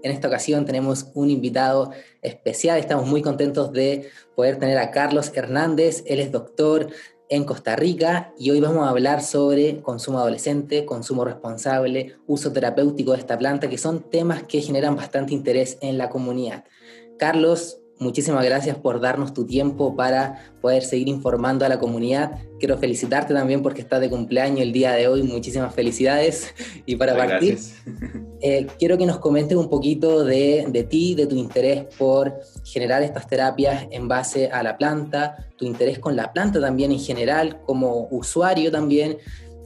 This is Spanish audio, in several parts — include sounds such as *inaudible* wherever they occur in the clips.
En esta ocasión tenemos un invitado especial, estamos muy contentos de poder tener a Carlos Hernández, él es doctor en Costa Rica y hoy vamos a hablar sobre consumo adolescente, consumo responsable, uso terapéutico de esta planta, que son temas que generan bastante interés en la comunidad. Carlos, Muchísimas gracias por darnos tu tiempo para poder seguir informando a la comunidad. Quiero felicitarte también porque estás de cumpleaños el día de hoy. Muchísimas felicidades. Y para partir, eh, quiero que nos comentes un poquito de, de, ti, de tu interés por generar estas terapias en base a la planta, tu interés con la planta también en general, como usuario también.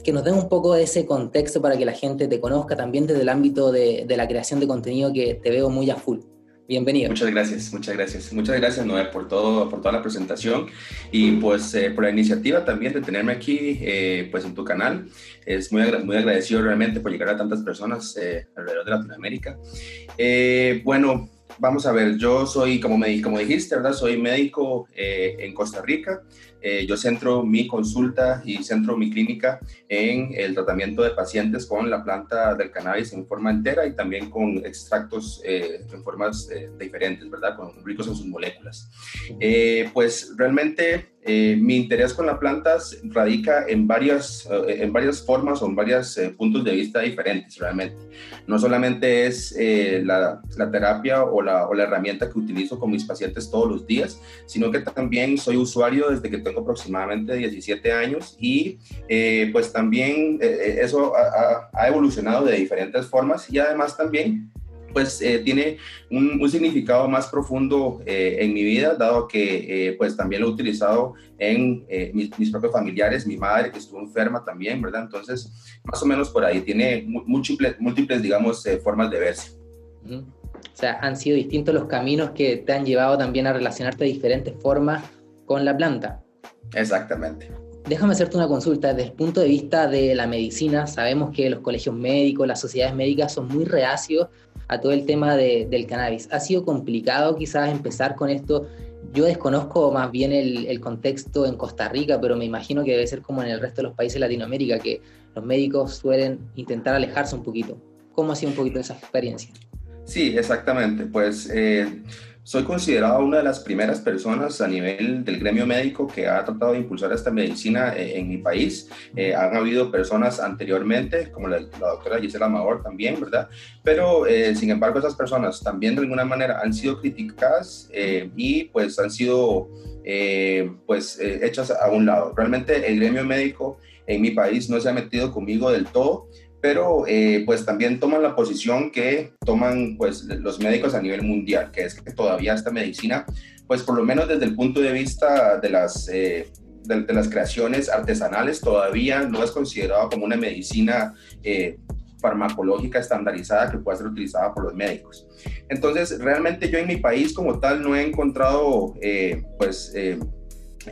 Que nos den un poco de ese contexto para que la gente te conozca también desde el ámbito de, de la creación de contenido que te veo muy a full. Bienvenido. Muchas gracias, muchas gracias. Muchas gracias, Noé, por, todo, por toda la presentación y pues eh, por la iniciativa también de tenerme aquí eh, pues en tu canal. Es muy, muy agradecido realmente por llegar a tantas personas eh, alrededor de Latinoamérica. bueno, vamos a ver, yo soy, como, me, como dijiste, ¿verdad? Soy médico en Costa Rica. Eh, yo centro mi consulta y centro mi clínica en el tratamiento de pacientes con la planta del cannabis en forma entera y también con extractos eh, en formas eh, diferentes, ¿verdad? Con ricos en sus moléculas. pues realmente mi interés con las plantas radica en varias, en varias formas o en varios puntos de vista diferentes, realmente. No solamente es la, la, terapia o la, herramienta que utilizo con mis pacientes todos los días, sino que también soy usuario desde que tengo aproximadamente 17 años y eh, pues también eh, eh, eso ha, evolucionado de diferentes formas y además también pues tiene un, significado más profundo en mi vida, dado que pues también lo he utilizado en mis, propios familiares, mi madre que estuvo enferma también, ¿verdad? Entonces, más o menos por ahí, tiene múltiples, múltiples digamos, formas de verse. O sea, han sido distintos los caminos que te han llevado también a relacionarte de diferentes formas con la planta. Exactamente. Déjame hacerte una consulta. Desde el punto de vista de la medicina, sabemos que los colegios médicos, las sociedades médicas son muy reacios a todo el tema del cannabis. ¿Ha sido complicado quizás empezar con esto? Yo desconozco más bien el, contexto en Costa Rica, pero me imagino que debe ser como en el resto de los países de Latinoamérica, que los médicos suelen intentar alejarse un poquito. ¿Cómo ha sido un poquito esa experiencia? Sí, exactamente. Pues eh, soy considerado una de las primeras personas a nivel del gremio médico que ha tratado de impulsar esta medicina eh, en mi país. Eh, han habido personas anteriormente, como la, doctora Gisela Amador también, ¿verdad? Pero, eh, sin embargo, esas personas también de alguna manera han sido criticadas y pues han sido pues hechas a un lado. Realmente el gremio médico en mi país no se ha metido conmigo del todo pero eh, pues también toman la posición que toman pues los médicos a nivel mundial, que es que todavía esta medicina, pues por lo menos desde el punto de vista de las, eh, de, las creaciones artesanales, todavía no es considerada como una medicina eh, farmacológica estandarizada que pueda ser utilizada por los médicos. Entonces, realmente yo en mi país como tal no he encontrado pues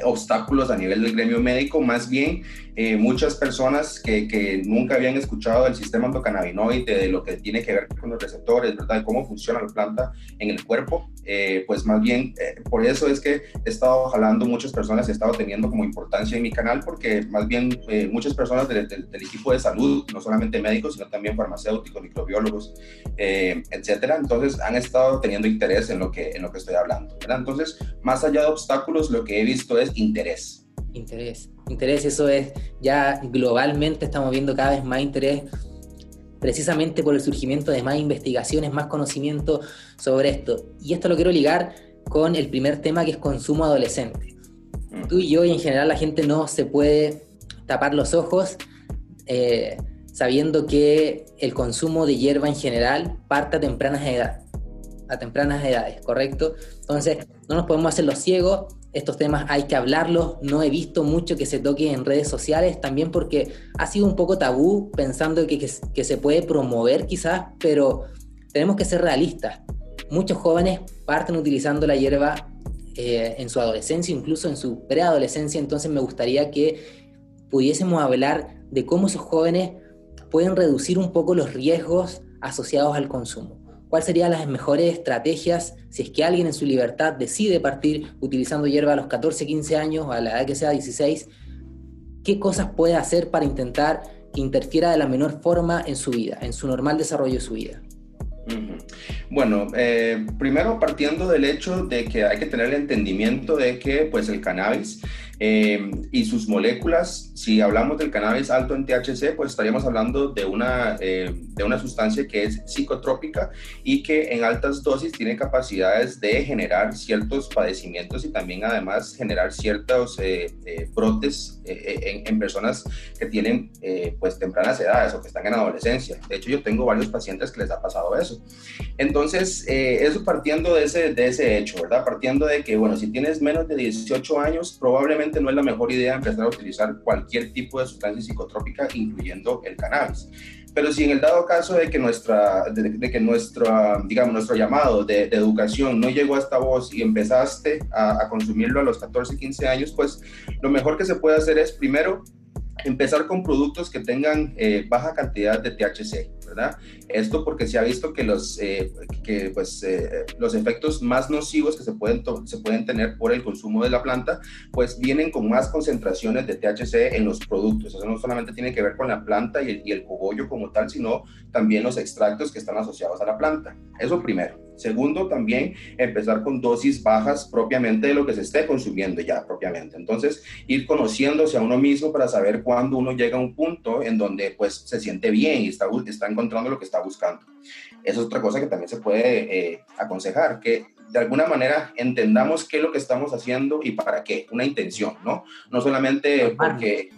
obstáculos a nivel del gremio médico, más bien eh, muchas personas que, que, nunca habían escuchado del sistema endocannabinoide, de lo que tiene que ver con los receptores, ¿verdad? Cómo funciona la planta en el cuerpo, eh, pues más bien eh, por eso es que he estado jalando muchas personas, he estado teniendo como importancia en mi canal, porque más bien muchas personas del, equipo de salud, no solamente médicos, sino también farmacéuticos, microbiólogos, etcétera, entonces han estado teniendo interés en lo que, en lo que estoy hablando. Entonces, más allá de obstáculos, lo que he visto es interés. Interés interés, eso es ya globalmente estamos viendo cada vez más interés precisamente por el surgimiento de más investigaciones, más conocimiento sobre esto. Y esto lo quiero ligar con el primer tema que es consumo adolescente. Mm. Tú y yo y en general la gente no se puede tapar los ojos eh, sabiendo que el consumo de hierba en general parte a tempranas edades, a tempranas edades, ¿correcto? Entonces no nos podemos hacer los ciegos estos temas hay que hablarlos, no he visto mucho que se toque en redes sociales, también porque ha sido un poco tabú pensando que, se puede promover quizás, pero tenemos que ser realistas. Muchos jóvenes parten utilizando la hierba eh, en su adolescencia, incluso en su preadolescencia, entonces me gustaría que pudiésemos hablar de cómo esos jóvenes pueden reducir un poco los riesgos asociados al consumo. ¿Cuáles serían las mejores estrategias si es que alguien en su libertad decide partir utilizando hierba a los 14, 15 años o a la edad que sea 16? ¿Qué cosas puede hacer para intentar que interfiera de la menor forma en su vida, en su normal desarrollo de su vida? Bueno, eh, primero partiendo del hecho de que hay que tener el entendimiento de que pues el cannabis eh, y sus moléculas, si hablamos del cannabis alto en THC, pues estaríamos hablando de una, eh, de una sustancia que es psicotrópica y que en altas dosis tiene capacidades de generar ciertos padecimientos y también además generar ciertos eh, brotes en, en, personas que tienen pues tempranas edades o que están en adolescencia. De hecho, yo tengo varios pacientes que les ha pasado eso. Entonces, eso partiendo de ese, de ese hecho, ¿verdad? Partiendo de que, bueno, si tienes menos de 18 años, probablemente no es la mejor idea empezar a utilizar cualquier tipo de sustancia psicotrópica, incluyendo el cannabis. Pero si en el dado caso de que, nuestra, de, que nuestro, digamos, nuestro llamado de, educación no llegó hasta vos y empezaste a consumirlo a los 14, 15 años, pues lo mejor que se puede hacer es primero empezar con productos que tengan eh, baja cantidad de THC, ¿verdad? Esto porque se ha visto que los, eh, que, pues, eh, los efectos más nocivos que se pueden, se pueden tener por el consumo de la planta, pues vienen con más concentraciones de THC en los productos. Eso no solamente tiene que ver con la planta y el, y el cogollo como tal, sino también los extractos que están asociados a la planta. Eso primero. Segundo, también empezar con dosis bajas propiamente de lo que se esté consumiendo ya propiamente. Entonces, ir conociéndose a uno mismo para saber cuándo uno llega a un punto en donde pues se siente bien y está, está encontrando lo que está buscando. Esa es otra cosa que también se puede eh, aconsejar, que de alguna manera entendamos qué es lo que estamos haciendo y para qué, una intención, ¿no? No solamente porque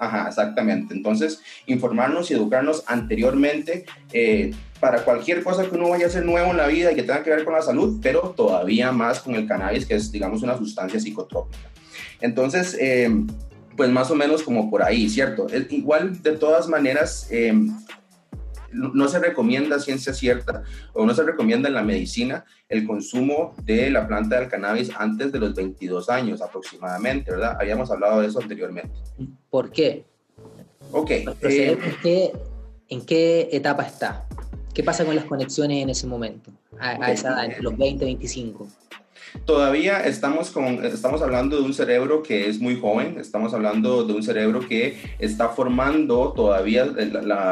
Ajá, exactamente. Entonces, informarnos y educarnos anteriormente eh, para cualquier cosa que uno vaya a hacer nuevo en la vida y que tenga que ver con la salud, pero todavía más con el cannabis, que es, digamos, una sustancia psicotrópica. Entonces, eh, pues más o menos como por ahí, ¿cierto? igual, de todas maneras, eh, no se recomienda ciencia cierta o no se recomienda en la medicina el consumo de la planta del cannabis antes de los 22 años aproximadamente, ¿verdad? Habíamos hablado de eso anteriormente. ¿Por qué? Ok. Eh, ¿En, qué, etapa está? ¿Qué pasa con las conexiones en ese momento, a, esa edad, entre los 20 y 25? Todavía estamos, con, estamos hablando de un cerebro que es muy joven, estamos hablando de un cerebro que está formando todavía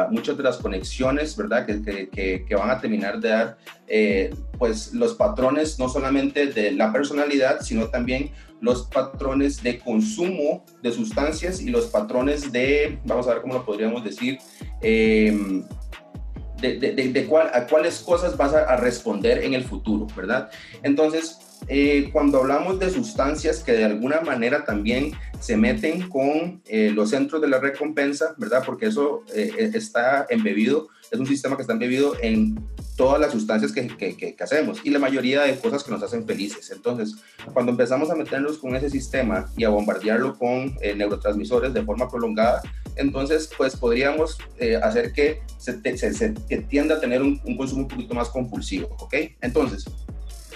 muchas de las conexiones, ¿verdad? Que, que, que van a terminar de dar eh, pues los patrones no solamente de la personalidad, sino también los patrones de consumo de sustancias y los patrones de, vamos a ver cómo lo podríamos decir, eh, de, de, de, cuál, a cuáles cosas vas a, responder en el futuro, ¿verdad? Entonces, eh, cuando hablamos de sustancias que de alguna manera también se meten con eh, los centros de la recompensa, ¿verdad? Porque eso eh, está embebido, es un sistema que está embebido en todas las sustancias que, que, que, hacemos y la mayoría de cosas que nos hacen felices. Entonces, cuando empezamos a meternos con ese sistema y a bombardearlo con neurotransmisores de forma prolongada, entonces, pues podríamos hacer que se, se, se, tienda a tener un, un consumo un poquito más compulsivo, ¿ok? Entonces,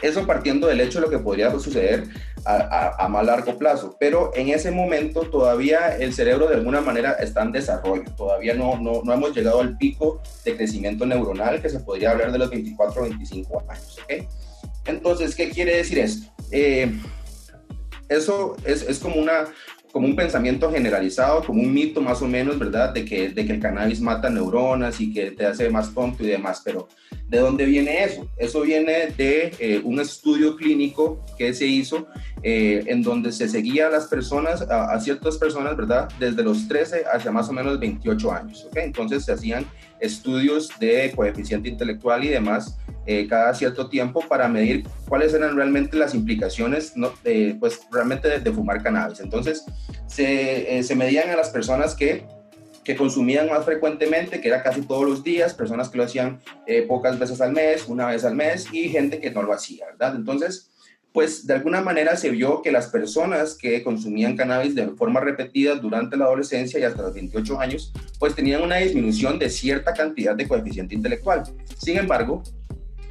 eso partiendo del hecho de lo que podría suceder a, más largo plazo, pero en ese momento todavía el cerebro de alguna manera está en desarrollo, todavía no, no, no hemos llegado al pico de crecimiento neuronal que se podría hablar de los 24 o 25 años. ¿okay? Entonces, ¿qué quiere decir esto? Eh, eso es, es, como una como un pensamiento generalizado, como un mito más o menos, ¿verdad? De que, de que el cannabis mata neuronas y que te hace más tonto y demás, pero ¿de dónde viene eso? Eso viene de eh, un estudio clínico que se hizo eh, en donde se seguía a las personas, a, ciertas personas, ¿verdad? Desde los 13 hacia más o menos 28 años. Entonces se hacían estudios de coeficiente intelectual y demás eh, cada cierto tiempo para medir cuáles eran realmente las implicaciones, ¿no? pues realmente de, fumar cannabis. Entonces, se, eh, se, medían a las personas que, que consumían más frecuentemente, que era casi todos los días, personas que lo hacían eh, pocas veces al mes, una vez al mes, y gente que no lo hacía, ¿verdad? Entonces, pues de alguna manera se vio que las personas que consumían cannabis de forma repetida durante la adolescencia y hasta los 28 años, pues tenían una disminución de cierta cantidad de coeficiente intelectual. Sin embargo,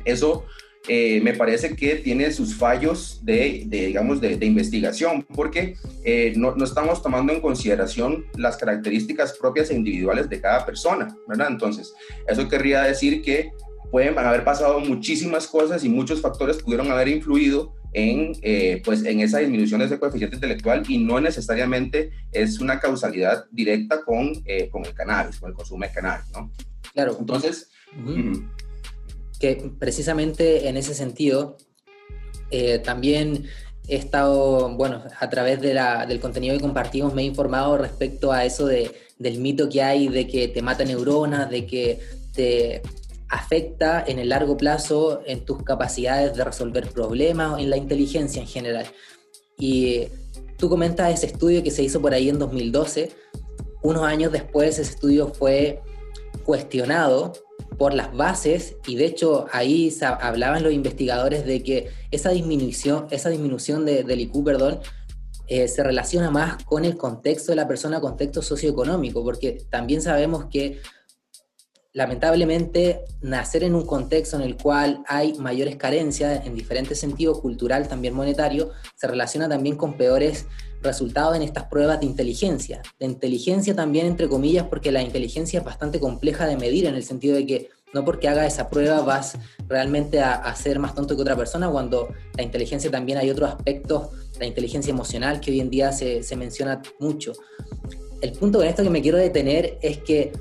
eso eh, me parece que tiene sus fallos de, digamos, de, investigación, porque eh, no, no, estamos tomando en consideración las características propias e individuales de cada persona, ¿verdad? Entonces, eso querría decir que pueden haber pasado muchísimas cosas y muchos factores pudieron haber influido en, eh, pues, en esa disminución de ese coeficiente intelectual y no necesariamente es una causalidad directa con, con el cannabis, con el consumo de cannabis, ¿no? Claro. Entonces, que precisamente en ese sentido eh, también he estado, bueno, a través del contenido que compartimos me he informado respecto a eso de, del mito que hay de que te mata neuronas, de que te afecta en el largo plazo en tus capacidades de resolver problemas, en la inteligencia en general. Y tú comentas ese estudio que se hizo por ahí en 2012. Unos años después ese estudio fue cuestionado por las bases y de hecho ahí hablaban los investigadores de que esa disminución, esa disminución de, del IQ, perdón, eh, se relaciona más con el contexto de la persona, contexto socioeconómico, porque también sabemos que lamentablemente nacer en un contexto en el cual hay mayores carencias en diferentes sentidos, cultural, también monetario, se relaciona también con peores resultados en estas pruebas de inteligencia. De inteligencia también, entre comillas, porque la inteligencia es bastante compleja de medir en el sentido de que no porque haga esa prueba vas realmente a, ser más tonto que otra persona, cuando la inteligencia también hay otros aspectos, la inteligencia emocional que hoy en día se, se menciona mucho. El punto con esto que me quiero detener es que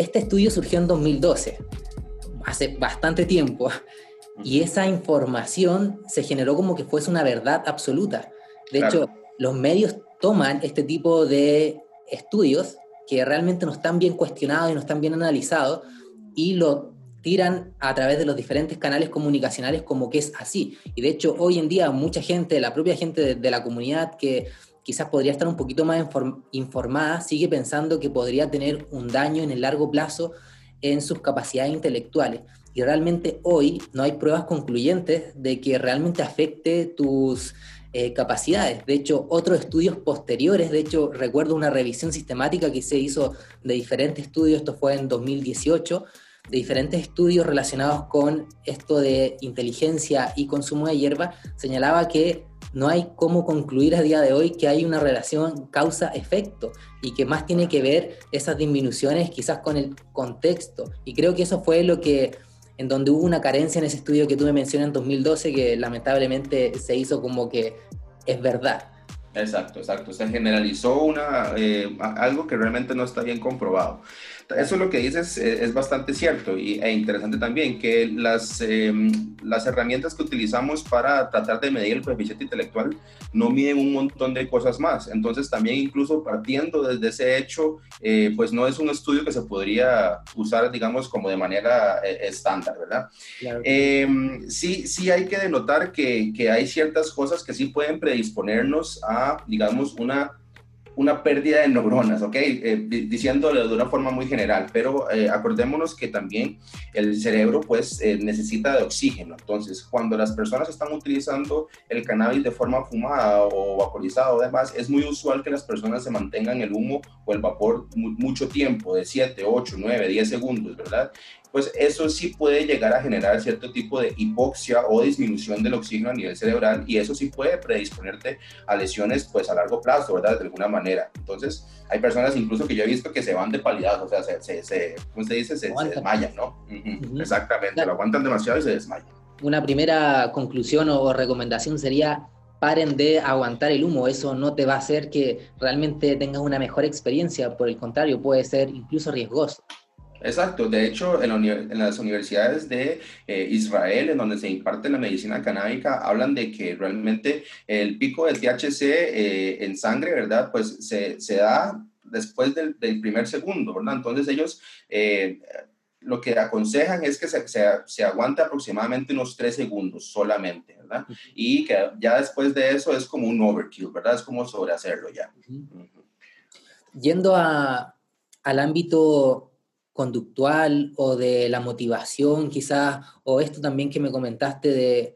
este estudio surgió en 2012, hace bastante tiempo, y esa información se generó como que fuese una verdad absoluta. De hecho, los medios toman este tipo de estudios que realmente no están bien cuestionados y no están bien analizados y lo tiran a través de los diferentes canales comunicacionales como que es así. Y de hecho, hoy en día mucha gente, la propia gente de, la comunidad que quizás podría estar un poquito más informada, sigue pensando que podría tener un daño en el largo plazo en sus capacidades intelectuales. Y realmente hoy no hay pruebas concluyentes de que realmente afecte tus eh, capacidades. De hecho, otros estudios posteriores, de hecho, recuerdo una revisión sistemática que se hizo de diferentes estudios, esto fue en 2018, de diferentes estudios relacionados con esto de inteligencia y consumo de hierba, señalaba que no hay cómo concluir a día de hoy que hay una relación causa-efecto y que más tiene que ver esas disminuciones quizás con el contexto. Y creo que eso fue lo que en donde hubo una carencia en ese estudio que tú me mencionas en 2012, que lamentablemente se hizo como que es verdad. Exacto, exacto. Se generalizó una, eh, algo que realmente no está bien comprobado. Eso es lo que dices es, bastante cierto y, e interesante también, que las, em, las herramientas que utilizamos para tratar de medir el coeficiente intelectual no miden un montón de cosas más. Entonces también incluso partiendo desde ese hecho, eh, pues no es un estudio que se podría usar, digamos, como de manera eh, estándar, ¿verdad? Em, sí, sí hay que denotar que, que hay ciertas cosas que sí pueden predisponernos a, digamos, una una pérdida de neuronas, ¿ok? Eh, diciéndolo de una forma muy general, pero eh, acordémonos que también el cerebro pues eh, necesita de oxígeno. Entonces, cuando las personas están utilizando el cannabis de forma fumada o vaporizada o demás, es muy usual que las personas se mantengan el humo o el vapor mucho tiempo, de 7, 8, 9, 10 segundos, ¿verdad? Pues eso sí puede llegar a generar cierto tipo de hipoxia o disminución del oxígeno a nivel cerebral y eso sí puede predisponerte a lesiones pues a largo plazo, ¿verdad? De alguna manera. Entonces, hay personas incluso que yo he visto que se van de palidad, o sea, se, se, ¿cómo se dice? Se, desmayan, ¿no? Exactamente, lo aguantan demasiado y se desmayan. Una primera conclusión o recomendación sería paren de aguantar el humo, eso no te va a hacer que realmente tengas una mejor experiencia, por el contrario, puede ser incluso riesgoso. Exacto, de hecho en, las universidades de eh, Israel, en donde se imparte la medicina canábica, hablan de que realmente el pico del THC eh, en sangre, ¿verdad? Pues se, da después del, primer segundo, ¿verdad? Entonces ellos eh, lo que aconsejan es que se, se, aguante aproximadamente unos tres segundos solamente, ¿verdad? Y que ya después de eso es como un overkill, ¿verdad? Es como sobrehacerlo ya. Yendo a, al ámbito conductual o de la motivación quizás, o esto también que me comentaste de,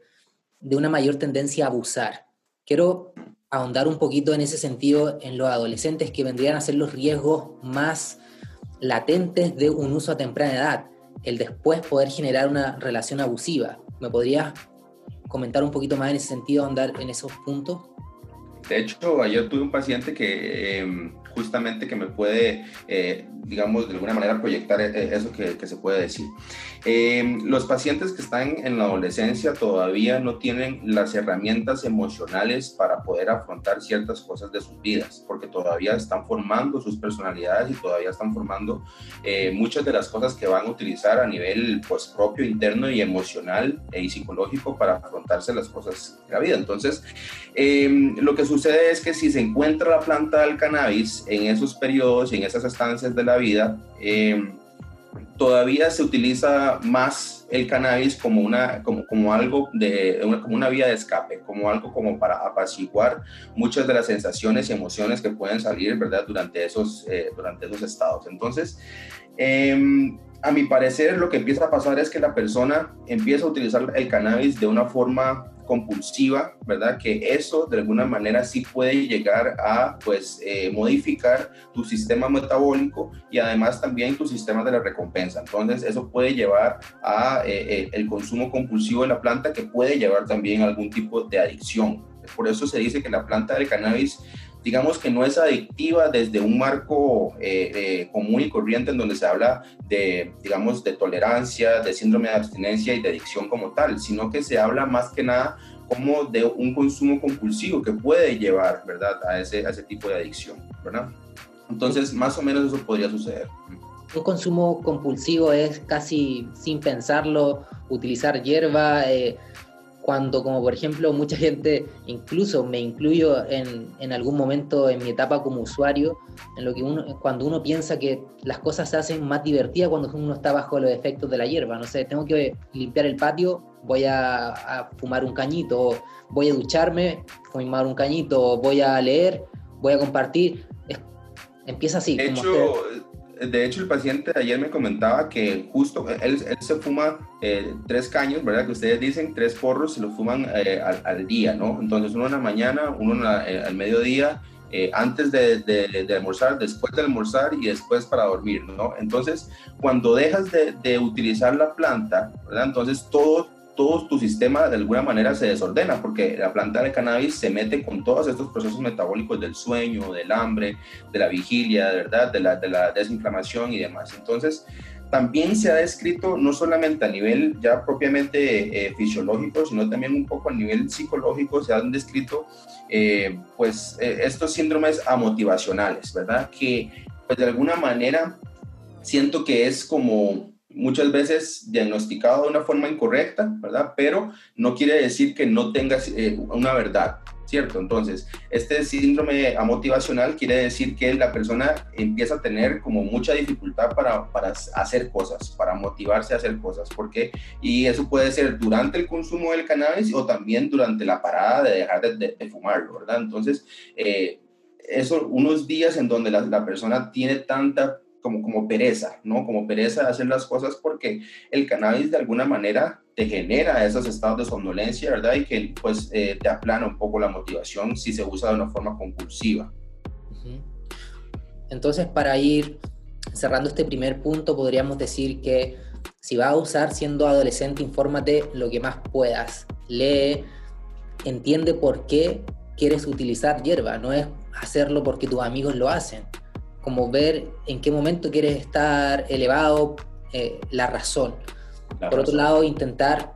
de una mayor tendencia a abusar. Quiero ahondar un poquito en ese sentido en los adolescentes que vendrían a ser los riesgos más latentes de un uso a temprana edad, el después poder generar una relación abusiva. ¿Me podrías comentar un poquito más en ese sentido, ahondar en esos puntos? De hecho, ayer tuve un paciente que em, justamente que me puede, eh, digamos, de alguna manera proyectar eh, eso que, que se puede decir. Eh, los pacientes que están en la adolescencia todavía no tienen las herramientas emocionales para poder afrontar ciertas cosas de sus vidas, porque todavía están formando sus personalidades y todavía están formando muchas de las cosas que van a utilizar a nivel pues, propio, interno y emocional y psicológico para afrontarse las cosas de la vida. Entonces, lo que sucede es que si se encuentra la planta del cannabis en esos periodos y en esas estancias de la vida, eh, todavía se utiliza más el cannabis como, una, como, como algo de una, como una vía de escape, como algo como para apaciguar muchas de las sensaciones y emociones que pueden salir, ¿verdad? Durante esos, eh, durante esos estados. Entonces, em, a mi parecer, lo que empieza a pasar es que la persona empieza a utilizar el cannabis de una forma compulsiva, ¿verdad? Que eso de alguna manera sí puede llegar a, pues, eh, modificar tu sistema metabólico y además también tu sistema de la recompensa. Entonces, eso puede llevar a eh, eh, el consumo compulsivo de la planta que puede llevar también a algún tipo de adicción. Por eso se dice que la planta del cannabis digamos que no es adictiva desde un marco común y corriente en donde se habla de, digamos, de tolerancia, de síndrome de abstinencia y de adicción como tal, sino que se habla más que nada como de un consumo compulsivo que puede llevar, ¿verdad?, a ese, a ese tipo de adicción, ¿verdad? Entonces, más o menos eso podría suceder. Un consumo compulsivo es casi sin pensarlo, utilizar hierba, eh, cuando como por ejemplo mucha gente, incluso me incluyo en, en, algún momento en mi etapa como usuario, en lo que uno, cuando uno piensa que las cosas se hacen más divertidas cuando uno está bajo los efectos de la hierba, no sé, tengo que limpiar el patio, voy a, fumar un cañito, voy a ducharme, fumar un cañito, voy a leer, voy a compartir, empieza así. De hecho, de hecho, el paciente ayer me comentaba que justo él, se fuma eh, tres caños, ¿verdad? Que ustedes dicen tres porros se los fuman eh, al, día, ¿no? Entonces, uno en la mañana, uno eh, al mediodía, antes de, de, almorzar, después de almorzar y después para dormir, ¿no? Entonces, cuando dejas de, de utilizar la planta, ¿verdad? Entonces, todo todo tu sistema de alguna manera se desordena porque la planta de cannabis se mete con todos estos procesos metabólicos del sueño, del hambre, de la vigilia, ¿verdad? De la, de la desinflamación y demás. Entonces, también se ha descrito no solamente a nivel ya propiamente eh, fisiológico, sino también un poco a nivel psicológico, se han descrito eh, pues eh, estos síndromes amotivacionales, ¿verdad? Que pues de alguna manera siento que es como muchas veces diagnosticado de una forma incorrecta, ¿verdad? Pero no quiere decir que no tengas eh, una verdad, ¿cierto? Entonces, este síndrome amotivacional quiere decir que la persona empieza a tener como mucha dificultad para, para hacer cosas, para motivarse a hacer cosas, porque Y eso puede ser durante el consumo del cannabis o también durante la parada de dejar de, fumarlo, ¿verdad? Entonces, eh, eso, unos días en donde la, la persona tiene tanta como, como pereza, ¿no? Como pereza de hacer las cosas porque el cannabis de alguna manera te genera esos estados de somnolencia, ¿verdad? Y que pues eh, te aplana un poco la motivación si se usa de una forma compulsiva. Entonces, para ir cerrando este primer punto, podríamos decir que si vas a usar siendo adolescente, infórmate lo que más puedas. Lee, entiende por qué quieres utilizar hierba, no es hacerlo porque tus amigos lo hacen como ver en qué momento quieres estar elevado, eh, la razón. Por otro lado, intentar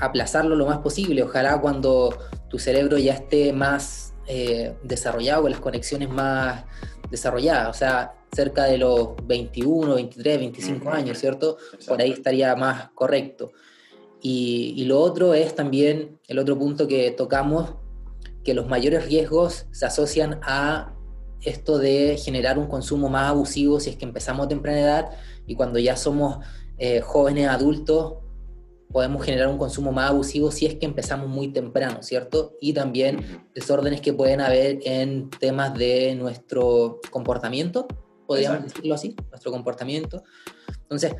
aplazarlo lo más posible. Ojalá cuando tu cerebro ya esté más eh, desarrollado, con las conexiones más desarrolladas, o sea, cerca de los 21, 23, 25 años, ¿cierto? Por ahí estaría más correcto. Y, y, lo otro es también, el otro punto que tocamos, que los mayores riesgos se asocian a esto de generar un consumo más abusivo si es que empezamos a temprana edad y cuando ya somos eh, jóvenes adultos podemos generar un consumo más abusivo si es que empezamos muy temprano, ¿cierto? Y también desórdenes que pueden haber en temas de nuestro comportamiento, podríamos decirlo así, nuestro comportamiento. Entonces,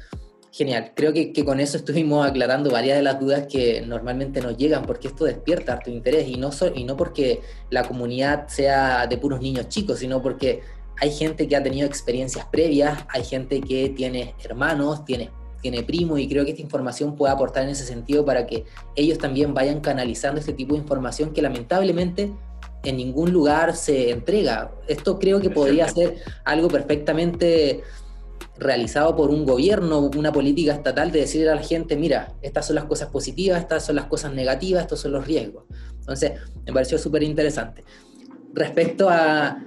Genial, creo que, con eso estuvimos aclarando varias de las dudas que normalmente nos llegan, porque esto despierta tu interés y no, y no porque la comunidad sea de puros niños chicos, sino porque hay gente que ha tenido experiencias previas, hay gente que tiene hermanos, tiene, tiene primos, y creo que esta información puede aportar en ese sentido para que ellos también vayan canalizando este tipo de información que lamentablemente en ningún lugar se entrega. Esto creo que podría ser algo perfectamente realizado por un gobierno, una política estatal de decirle a la gente, mira, estas son las cosas positivas, estas son las cosas negativas, estos son los riesgos. Entonces, me pareció súper interesante. Respecto a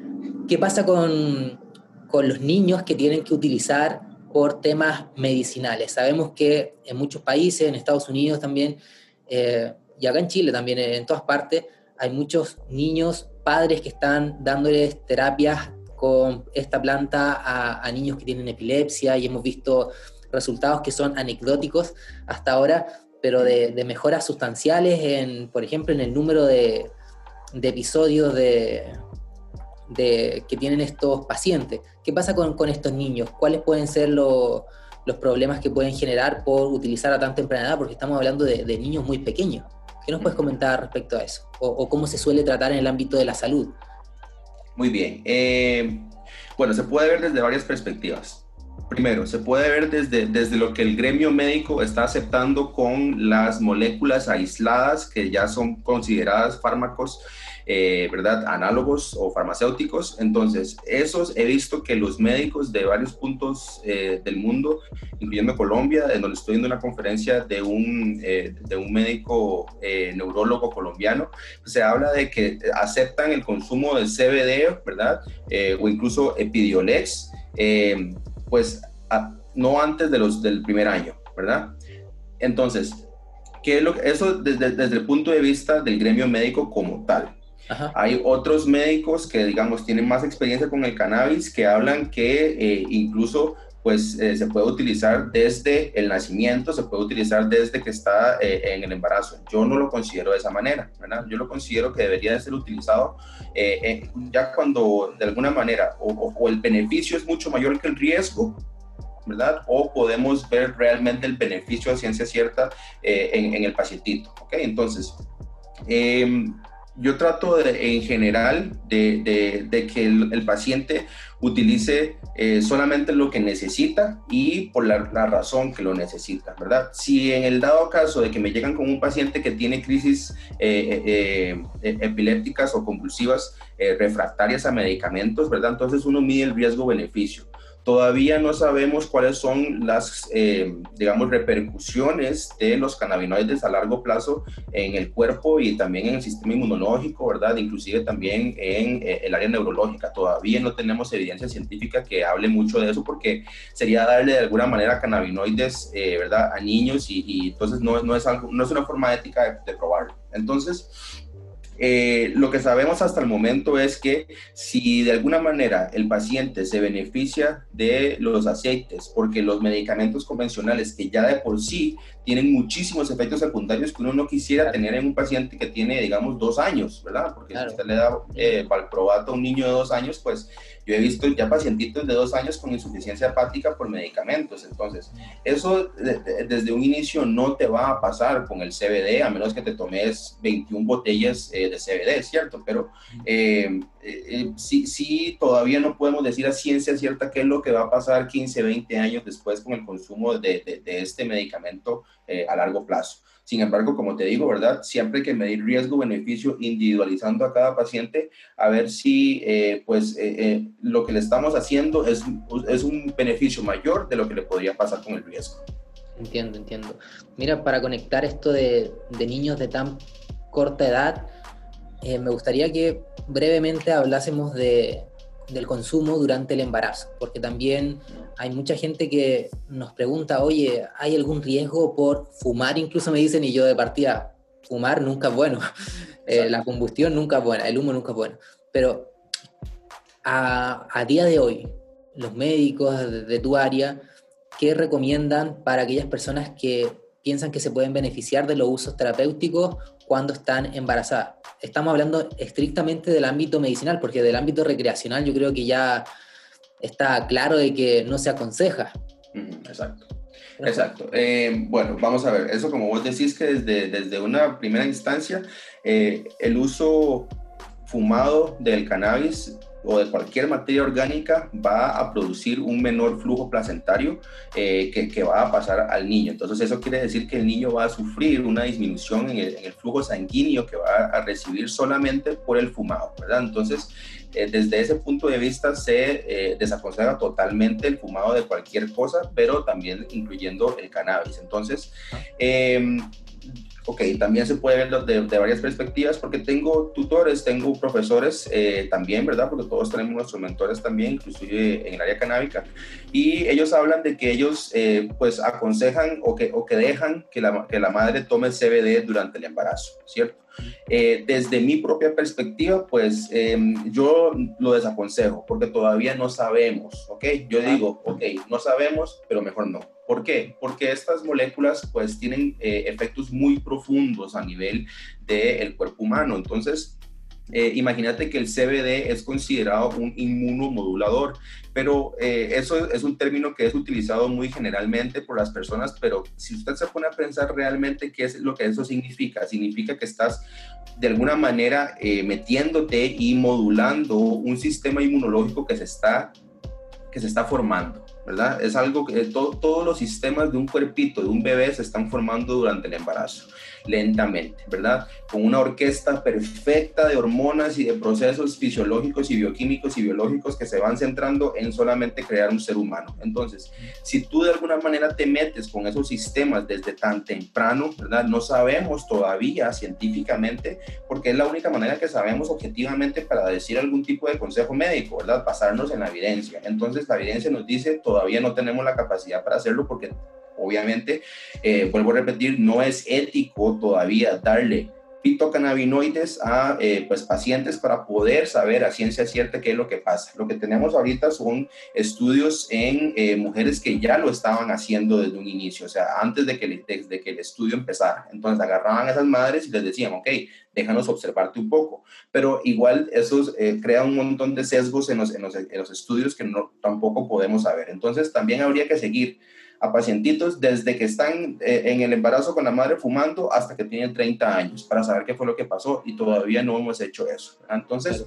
qué pasa con, con los niños que tienen que utilizar por temas medicinales. Sabemos que en muchos países, en Estados Unidos también, eh, y acá en Chile también, en todas partes, hay muchos niños, padres que están dándoles terapias con esta planta a, niños que tienen epilepsia y hemos visto resultados que son anecdóticos hasta ahora, pero de, mejoras sustanciales, en, por ejemplo, en el número de, episodios de, que tienen estos pacientes. ¿Qué pasa con, estos niños? ¿Cuáles pueden ser los problemas que pueden generar por utilizar a tan temprana edad? Porque estamos hablando de, niños muy pequeños. ¿Qué nos puedes comentar respecto a eso? o, cómo se suele tratar en el ámbito de la salud? Muy bien. Eh, bueno, se puede ver desde varias perspectivas. Primero, se puede ver desde, desde lo que el gremio médico está aceptando con las moléculas aisladas que ya son consideradas fármacos eh, ¿verdad? Análogos o farmacéuticos. Entonces, esos he visto que los médicos de varios puntos eh, del mundo, incluyendo Colombia, en donde estoy en una conferencia de un, eh, de un médico neurólogo colombiano, se habla de que aceptan el consumo de CBD, ¿verdad? o incluso Epidiolex, pues no antes de los, del primer año, ¿verdad? Entonces, ¿qué es lo que, eso desde, desde el punto de vista del gremio médico como tal. Hay otros médicos que, digamos, tienen más experiencia con el cannabis que hablan que eh, incluso pues eh, se puede utilizar desde el nacimiento, se puede utilizar desde que está eh, en el embarazo. Yo no lo considero de esa manera, ¿verdad? Yo lo considero que debería de ser utilizado ya cuando de alguna manera o, el beneficio es mucho mayor que el riesgo, ¿verdad? O podemos ver realmente el beneficio a ciencia cierta en, en, el pacientito, ¿ok? Entonces, em, yo trato en general de, que el, paciente utilice eh, solamente lo que necesita y por la, razón que lo necesita, ¿verdad? Si en el dado caso de que me llegan con un paciente que tiene crisis eh, eh, epilépticas o convulsivas refractarias a medicamentos, ¿verdad? Entonces uno mide el riesgo-beneficio. Todavía no sabemos cuáles son las, eh, digamos, repercusiones de los cannabinoides a largo plazo en el cuerpo y también en el sistema inmunológico, ¿verdad? Inclusive también en eh, el área neurológica. Todavía no tenemos evidencia científica que hable mucho de eso porque sería darle de alguna manera cannabinoides, eh, ¿verdad? A niños y, entonces no, no, es algo, no es una forma ética de, de probarlo. Entonces, eh, lo que sabemos hasta el momento es que si de alguna manera el paciente se beneficia de los aceites, porque los medicamentos convencionales que ya de por sí tienen muchísimos efectos secundarios que uno no quisiera tener en un paciente que tiene, digamos, dos años, ¿verdad? Porque si usted le da eh, valproato a un niño de dos años, pues yo he visto ya pacientitos de dos años con insuficiencia hepática por medicamentos. Entonces, eso desde un inicio no te va a pasar con el CBD, a menos que te tomes 21 botellas eh, de CBD, ¿cierto? Pero eh, eh, sí, sí, todavía no podemos decir a ciencia cierta qué es lo que va a pasar 15, 20 años después con el consumo de, de, este medicamento eh, a largo plazo. Sin embargo, como te digo, ¿verdad? Siempre hay que medir riesgo-beneficio individualizando a cada paciente a ver si eh, pues lo que le estamos haciendo es, es un beneficio mayor de lo que le podría pasar con el riesgo. Entiendo, entiendo. Mira, para conectar esto de, de niños de tan corta edad, eh, me gustaría que brevemente hablásemos de, del consumo durante el embarazo, porque también hay mucha gente que nos pregunta, oye, ¿hay algún riesgo por fumar? Incluso me dicen, y yo de partida, fumar nunca es bueno, *laughs* eh, la combustión nunca es buena, el humo nunca es bueno, pero a, a día de hoy, los médicos de, de tu área, ¿qué recomiendan para aquellas personas que piensan que se pueden beneficiar de los usos terapéuticos cuando están embarazadas. Estamos hablando estrictamente del ámbito medicinal, porque del ámbito recreacional yo creo que ya está claro de que no se aconseja. Exacto. Exacto. Eh, bueno, vamos a ver, eso como vos decís que desde, desde una primera instancia, eh, el uso fumado del cannabis o de cualquier materia orgánica va a producir un menor flujo placentario eh, que, va a pasar al niño. Entonces eso quiere decir que el niño va a sufrir una disminución en el, flujo sanguíneo que va a recibir solamente por el fumado, ¿verdad? Entonces eh, desde ese punto de vista se eh, desaconseja totalmente el fumado de cualquier cosa, pero también incluyendo el cannabis. Entonces, eh, ok, también se puede ver de, de, varias perspectivas porque tengo tutores, tengo profesores eh, también, ¿verdad? Porque todos tenemos nuestros mentores también, inclusive en el área canábica, y ellos hablan de que ellos eh, pues aconsejan o que, o que dejan que la, que la madre tome CBD durante el embarazo, ¿cierto? Eh, desde mi propia perspectiva, pues em, yo lo desaconsejo porque todavía no sabemos, ¿ok? Yo digo, ok, no sabemos, pero mejor no. ¿Por qué? Porque estas moléculas pues tienen eh, efectos muy profundos a nivel del cuerpo humano. Entonces, eh, imagínate que el CBD es considerado un inmunomodulador, pero eh, eso es un término que es utilizado muy generalmente por las personas, pero si usted se pone a pensar realmente qué es lo que eso significa, significa que estás de alguna manera metiéndote y modulando un sistema inmunológico que se está, que se está formando. Es algo que todos los sistemas de un cuerpito, de un bebé, se están formando durante el embarazo lentamente, ¿verdad? Con una orquesta perfecta de hormonas y de procesos fisiológicos y bioquímicos y biológicos que se van centrando en solamente crear un ser humano. Entonces, si tú de alguna manera te metes con esos sistemas desde tan temprano, ¿verdad? No sabemos todavía científicamente, porque es la única manera que sabemos objetivamente para decir algún tipo de consejo médico, ¿verdad? Basarnos en la evidencia. Entonces, la evidencia nos dice, todavía no tenemos la capacidad para hacerlo porque obviamente, eh, vuelvo a repetir, no es ético todavía darle fitocannabinoides a eh, pues, pacientes para poder saber a ciencia cierta qué es lo que pasa. Lo que tenemos ahorita son estudios en eh, mujeres que ya lo estaban haciendo desde un inicio, o sea, antes de que, desde que el estudio empezara. Entonces agarraban a esas madres y les decían, ok, déjanos observarte un poco. Pero igual eso crea un montón de sesgos en los, en los, en los estudios que no, tampoco podemos saber. Entonces también habría que seguir a pacientitos desde que están eh, en el embarazo con la madre fumando hasta que tienen 30 años para saber qué fue lo que pasó y todavía no hemos hecho eso. Entonces,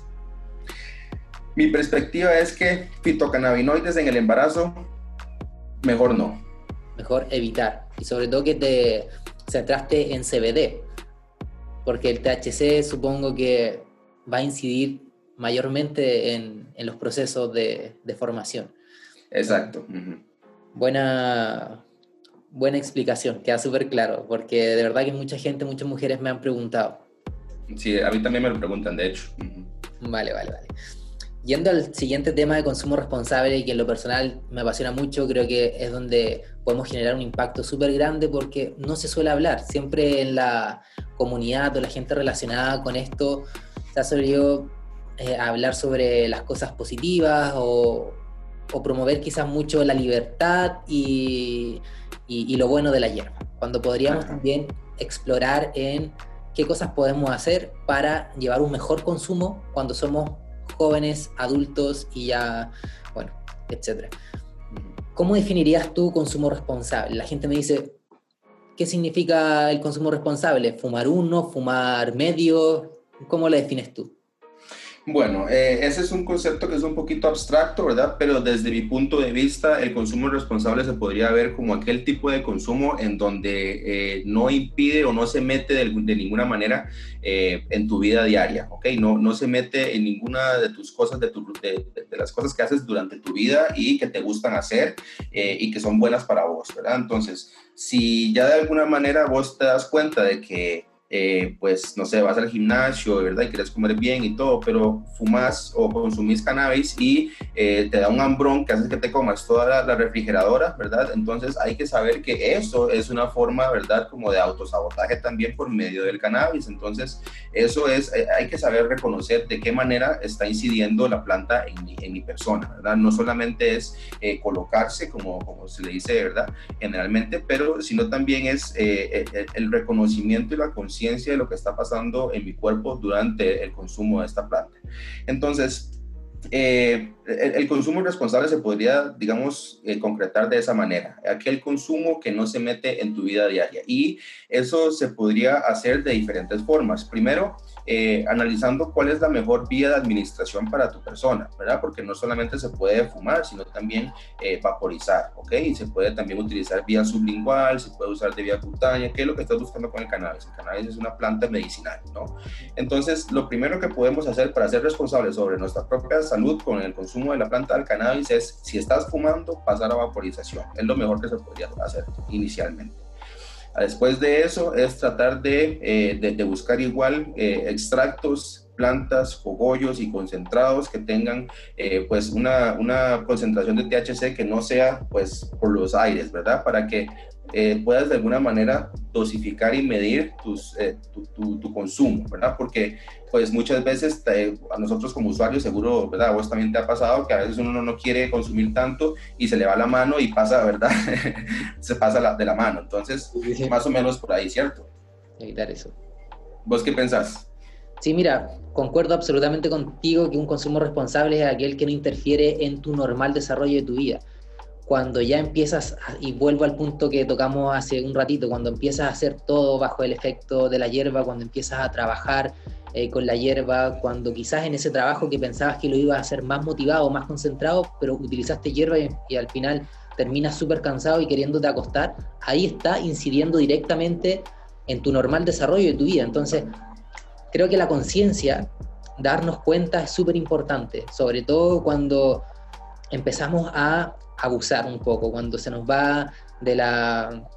mi perspectiva es que fitocannabinoides en el embarazo, mejor no. Mejor evitar. Y sobre todo que te centraste en CBD, porque el THC supongo que va a incidir mayormente en, en los procesos de, de formación. Exacto. Buena, buena explicación, queda súper claro, porque de verdad que mucha gente, muchas mujeres me han preguntado. Sí, a mí también me lo preguntan, de hecho. Vale, vale, vale. Yendo al siguiente tema de consumo responsable, que en lo personal me apasiona mucho, creo que es donde podemos generar un impacto súper grande porque no se suele hablar. Siempre en la comunidad o la gente relacionada con esto se ha solido eh, hablar sobre las cosas positivas o, o promover quizás mucho la libertad y, y, lo bueno de la hierba, cuando podríamos también explorar en qué cosas podemos hacer para llevar un mejor consumo cuando somos jóvenes, adultos y ya, bueno, etcétera. ¿Cómo definirías tú consumo responsable? La gente me dice, ¿qué significa el consumo responsable? ¿Fumar uno? ¿Fumar medio? ¿Cómo lo defines tú? Bueno, eh, ese es un concepto que es un poquito abstracto, ¿verdad? Pero desde mi punto de vista, el consumo responsable se podría ver como aquel tipo de consumo en donde eh, no impide o no se mete de, ninguna manera eh, en tu vida diaria, ¿ok? No, no se mete en ninguna de tus cosas, de, de, las cosas que haces durante tu vida y que te gustan hacer y que son buenas para vos, ¿verdad? Entonces, si ya de alguna manera vos te das cuenta de que eh, pues no sé, vas al gimnasio, ¿verdad? Y quieres comer bien y todo, pero fumas o consumís cannabis y eh, te da un hambrón que hace que te comas toda la, refrigeradora, ¿verdad? Entonces hay que saber que eso es una forma, ¿verdad? Como de autosabotaje también por medio del cannabis. Entonces eso es, eh, hay que saber reconocer de qué manera está incidiendo la planta en mi, en mi persona, ¿verdad? No solamente es colocarse, como, como se le dice, ¿verdad? Generalmente, pero sino también es el reconocimiento y la conciencia de lo que está pasando en mi cuerpo durante el consumo de esta planta. Entonces, eh, el, consumo responsable se podría, digamos, eh, concretar de esa manera, aquel consumo que no se mete en tu vida diaria. Y eso se podría hacer de diferentes formas. Primero, eh, analizando cuál es la mejor vía de administración para tu persona, ¿verdad? Porque no solamente se puede fumar, sino también eh, vaporizar, ¿ok? Y se puede también utilizar vía sublingual, se puede usar de vía cutánea, ¿qué es lo que estás buscando con el cannabis? El cannabis es una planta medicinal, ¿no? Entonces, lo primero que podemos hacer para ser responsables sobre nuestra propia salud con el consumo de la planta del cannabis es, si estás fumando, pasar a vaporización. Es lo mejor que se podría hacer inicialmente. Después de eso es tratar de, eh, de, buscar igual eh, extractos, plantas, fogollos y concentrados que tengan eh, pues una, una, concentración de THC que no sea pues por los aires, ¿verdad? Para que eh, puedas de alguna manera dosificar y medir tus, eh, tu, tu, consumo, ¿verdad? Porque pues muchas veces a nosotros como usuarios seguro, ¿verdad? A vos también te ha pasado que a veces uno no quiere consumir tanto y se le va la mano y pasa, ¿verdad? *laughs* se pasa la, de la mano. Entonces, más o menos por ahí, ¿cierto? Evitar eso. ¿Vos qué pensás? Sí, mira, concuerdo absolutamente contigo que un consumo responsable es aquel que no interfiere en tu normal desarrollo de tu vida cuando ya empiezas, y vuelvo al punto que tocamos hace un ratito, cuando empiezas a hacer todo bajo el efecto de la hierba, cuando empiezas a trabajar eh, con la hierba, cuando quizás en ese trabajo que pensabas que lo ibas a hacer más motivado, más concentrado, pero utilizaste hierba y, al final terminas súper cansado y queriéndote acostar, ahí está incidiendo directamente en tu normal desarrollo de tu vida. Entonces, creo que la conciencia, darnos cuenta es súper importante, sobre todo cuando empezamos a abusar un poco, cuando se nos va de la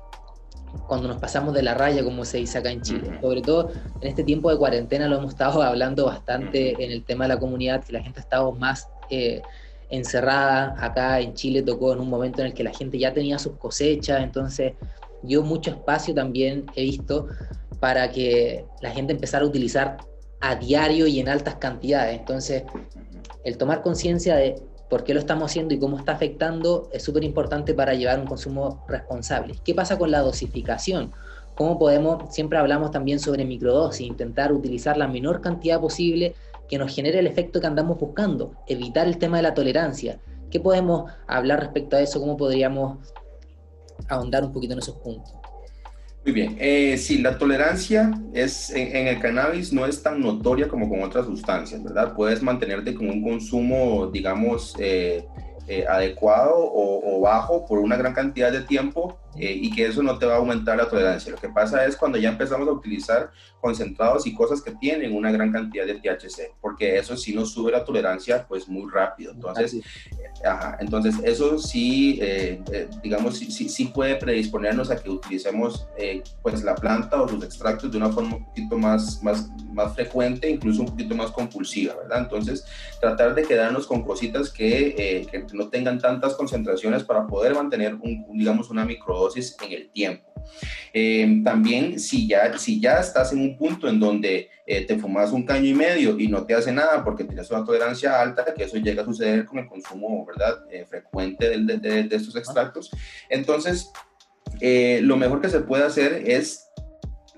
cuando nos pasamos de la raya, como se dice acá en Chile. Sobre todo en este tiempo de cuarentena lo hemos estado hablando bastante en el tema de la comunidad, que la gente ha estado más eh, encerrada. Acá en Chile tocó en un momento en el que la gente ya tenía sus cosechas, entonces dio mucho espacio también, he visto, para que la gente empezara a utilizar a diario y en altas cantidades. Entonces, el tomar conciencia de por qué lo estamos haciendo y cómo está afectando es súper importante para llevar un consumo responsable. ¿Qué pasa con la dosificación? ¿Cómo podemos, siempre hablamos también sobre microdosis, intentar utilizar la menor cantidad posible que nos genere el efecto que andamos buscando, evitar el tema de la tolerancia? ¿Qué podemos hablar respecto a eso? ¿Cómo podríamos ahondar un poquito en esos puntos? Muy bien. Eh, sí, la tolerancia es, en, el cannabis no es tan notoria como con otras sustancias, ¿verdad? Puedes mantenerte con un consumo, digamos, eh, eh, adecuado o, bajo por una gran cantidad de tiempo eh, y que eso no te va a aumentar la tolerancia. Lo que pasa es cuando ya empezamos a utilizar concentrados y cosas que tienen una gran cantidad de THC, porque eso sí nos sube la tolerancia pues muy rápido. Entonces, eh, entonces eso sí, digamos, sí, sí, puede predisponernos a que utilicemos pues la planta o sus extractos de una forma un poquito más, más, más frecuente, incluso un poquito más compulsiva, ¿verdad? Entonces, tratar de quedarnos con cositas que, que no tengan tantas concentraciones para poder mantener, un, digamos, una microdosis en el tiempo. Eh, también si ya, si ya estás en un punto en donde eh, te fumas un caño y medio y no te hace nada porque tienes una tolerancia alta, que eso llega a suceder con el consumo ¿verdad? Eh, frecuente de, de, de, estos extractos, entonces lo mejor que se puede hacer es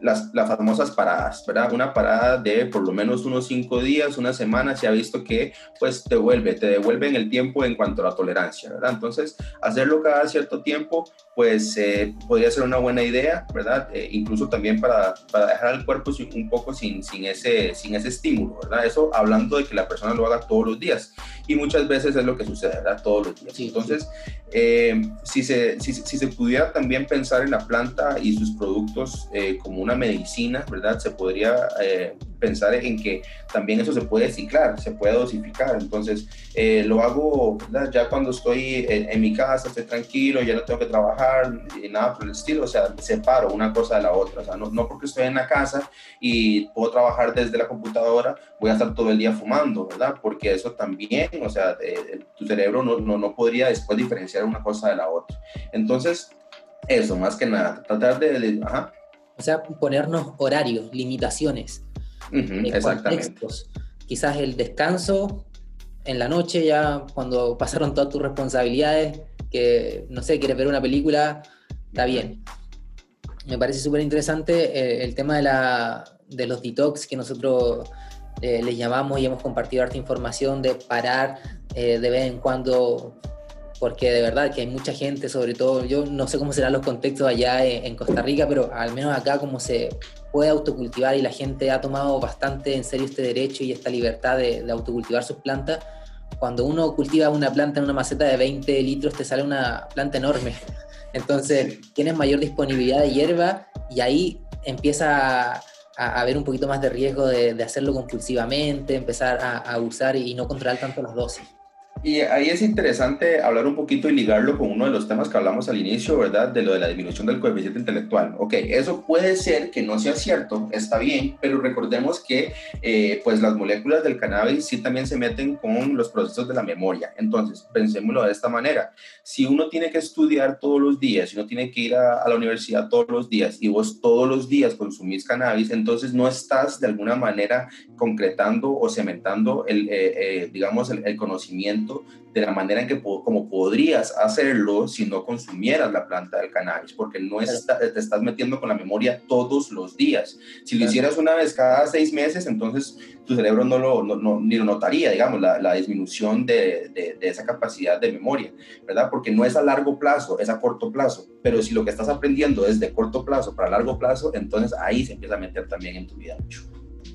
las, las, famosas paradas, ¿verdad? Una parada de por lo menos unos cinco días, una semana, se ha visto que pues te vuelve, te devuelve en el tiempo en cuanto a la tolerancia, ¿verdad? Entonces, hacerlo cada cierto tiempo, pues eh, podría ser una buena idea, ¿verdad? Eh, incluso también para, para, dejar al cuerpo un poco sin, sin, ese, sin ese estímulo, ¿verdad? Eso hablando de que la persona lo haga todos los días. Y muchas veces es lo que sucede, ¿verdad? Todos los días. Entonces, eh, si, se, si, si, se pudiera también pensar en la planta y sus productos como una medicina, ¿verdad? Se podría eh, pensar en que también eso se puede ciclar, se puede dosificar. Entonces, eh, lo hago ya cuando estoy en, mi casa, estoy tranquilo, ya no tengo que trabajar y nada por el estilo. O sea, separo una cosa de la otra. O sea, no, no porque estoy en la casa y puedo trabajar desde la computadora, voy a estar todo el día fumando, ¿verdad? Porque eso también, o sea, tu cerebro no, no, no podría después diferenciar una cosa de la otra. Entonces, eso, más que nada, tratar de... Ajá. O sea, ponernos horarios, limitaciones, uh contextos. Quizás el descanso en la noche, ya cuando pasaron todas tus responsabilidades, que no sé, quieres ver una película, está bien. Me parece súper interesante eh, el tema de, la, de los detox que nosotros eh, les llamamos y hemos compartido harta información de parar eh, de vez en cuando, porque de verdad que hay mucha gente, sobre todo, yo no sé cómo serán los contextos allá en, Costa Rica, pero al menos acá como se puede autocultivar y la gente ha tomado bastante en serio este derecho y esta libertad de, de autocultivar sus plantas, cuando uno cultiva una planta en una maceta de 20 litros te sale una planta enorme. *laughs* Entonces tienes mayor disponibilidad de hierba y ahí empieza a, haber un poquito más de riesgo de, hacerlo compulsivamente, empezar a, a usar y no controlar tanto las dosis. Y ahí es interesante hablar un poquito y ligarlo con uno de los temas que hablamos al inicio, ¿verdad? De lo de la disminución del coeficiente intelectual. Ok, eso puede ser que no sea cierto, está bien, pero recordemos que eh, pues las moléculas del cannabis sí también se meten con los procesos de la memoria. Entonces, pensémoslo de esta manera. Si uno tiene que estudiar todos los días, si uno tiene que ir a, la universidad todos los días y vos todos los días consumís cannabis, entonces no estás de alguna manera concretando o cementando el, eh, eh, digamos, el conocimiento de la manera en que como podrías hacerlo si no consumieras la planta del cannabis, porque no te estás metiendo con la memoria todos los días. Si lo hicieras una vez cada seis meses, entonces tu cerebro no lo, no, ni lo notaría, digamos, la, la disminución de, de, esa capacidad de memoria, ¿verdad? Porque no es a largo plazo, es a corto plazo. Pero si lo que estás aprendiendo es de corto plazo para largo plazo, entonces ahí se empieza a meter también en tu vida mucho.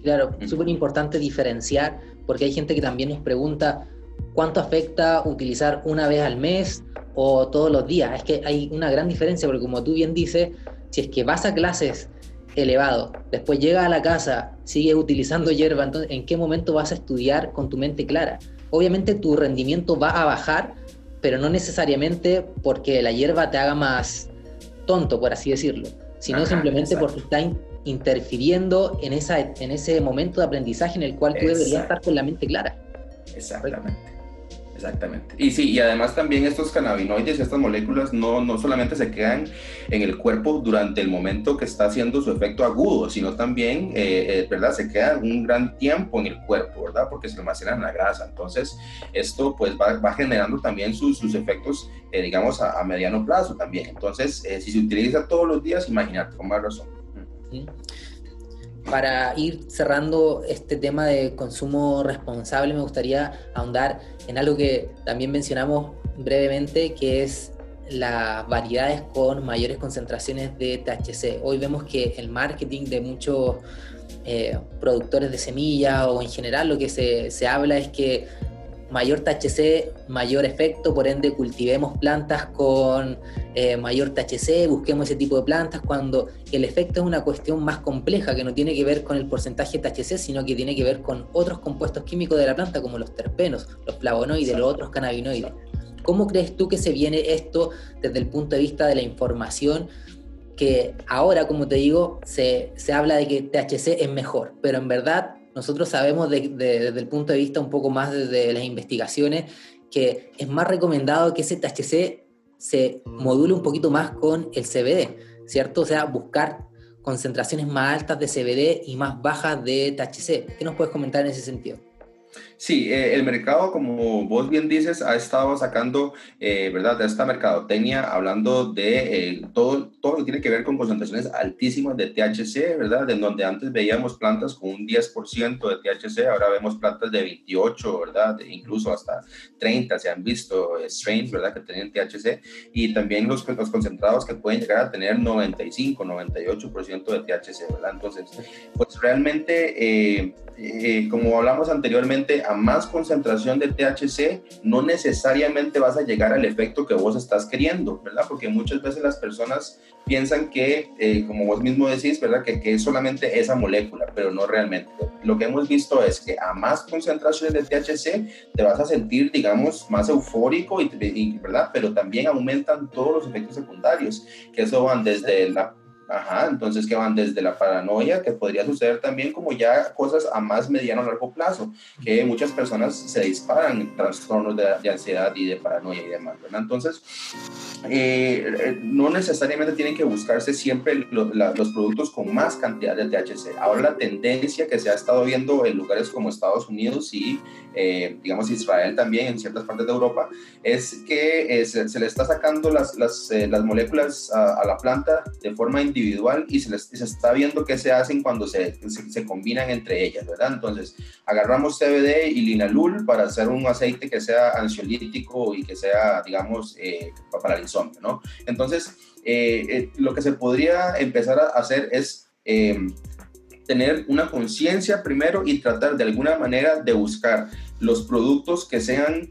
Claro, súper importante diferenciar, porque hay gente que también nos pregunta, cuánto afecta utilizar una vez al mes o todos los días. Es que hay una gran diferencia porque como tú bien dices, si es que vas a clases elevado, después llegas a la casa, sigues utilizando hierba, entonces ¿en qué momento vas a estudiar con tu mente clara? Obviamente tu rendimiento va a bajar, pero no necesariamente porque la hierba te haga más tonto, por así decirlo, sino simplemente porque está interfiriendo en, esa, en ese momento de aprendizaje en el cual tú deberías estar con la mente clara. Exactamente. Exactamente. Y sí, y además también estos cannabinoides, estas moléculas, no, no solamente se quedan en el cuerpo durante el momento que está haciendo su efecto agudo, sino también, eh, eh, ¿verdad? Se quedan un gran tiempo en el cuerpo, ¿verdad? Porque se almacenan en la grasa. Entonces, esto pues va, va generando también sus, sus efectos, eh, digamos, a, mediano plazo también. Entonces, si se utiliza todos los días, imagínate, con más razón. ¿Sí? Para ir cerrando este tema de consumo responsable, me gustaría ahondar en algo que también mencionamos brevemente, que es las variedades con mayores concentraciones de THC. Hoy vemos que el marketing de muchos eh, productores de semillas o en general lo que se, se habla es que mayor THC, mayor efecto, por ende cultivemos plantas con eh, mayor THC, busquemos ese tipo de plantas, cuando el efecto es una cuestión más compleja que no tiene que ver con el porcentaje de THC, sino que tiene que ver con otros compuestos químicos de la planta, como los terpenos, los flavonoides, los otros cannabinoides. ¿Cómo crees tú que se viene esto desde el punto de vista de la información? Que ahora, como te digo, se, se habla de que THC es mejor, pero en verdad nosotros sabemos desde el punto de vista un poco más desde las investigaciones que es más recomendado que ese THC se module un poquito más con el CBD, ¿cierto? O sea, buscar concentraciones más altas de CBD y más bajas de THC. ¿Qué nos puedes comentar en ese sentido? Sí, eh, el mercado, como vos bien dices, ha estado sacando, eh, ¿verdad?, de esta mercadotecnia, hablando de eh, todo, todo lo que tiene que ver con concentraciones altísimas de THC, ¿verdad?, en donde antes veíamos plantas con un 10% de THC, ahora vemos plantas de 28, ¿verdad?, incluso hasta 30 se han visto strains, ¿verdad?, que tienen THC, y también los, los concentrados que pueden llegar a tener 95, 98% de THC, ¿verdad? Entonces, pues realmente, como hablamos anteriormente, a más concentración de THC, no necesariamente vas a llegar al efecto que vos estás queriendo, ¿verdad? Porque muchas veces las personas piensan que, eh, como vos mismo decís, ¿verdad? Que, que, es solamente esa molécula, pero no realmente. Lo que hemos visto es que a más concentraciones de THC te vas a sentir, digamos, más eufórico, y, ¿verdad? Pero también aumentan todos los efectos secundarios, que eso van desde la Ajá, entonces que van desde la paranoia, que podría suceder también como ya cosas a más mediano o largo plazo, que muchas personas se disparan trastornos de, ansiedad y de paranoia y demás, ¿verdad? Entonces, eh, eh, no necesariamente tienen que buscarse siempre los productos con más cantidad de THC. Ahora la tendencia que se ha estado viendo en lugares como Estados Unidos y, eh, digamos, Israel también, en ciertas partes de Europa, es que se, le está sacando las, las, las moléculas a, a, la planta de forma individual individual y se, se está viendo qué se hacen cuando se, se, combinan entre ellas, ¿verdad? Entonces, agarramos CBD y linalul para hacer un aceite que sea ansiolítico y que sea, digamos, eh, para el insomnio, ¿no? Entonces, eh, eh, lo que se podría empezar a hacer es tener una conciencia primero y tratar de alguna manera de buscar los productos que sean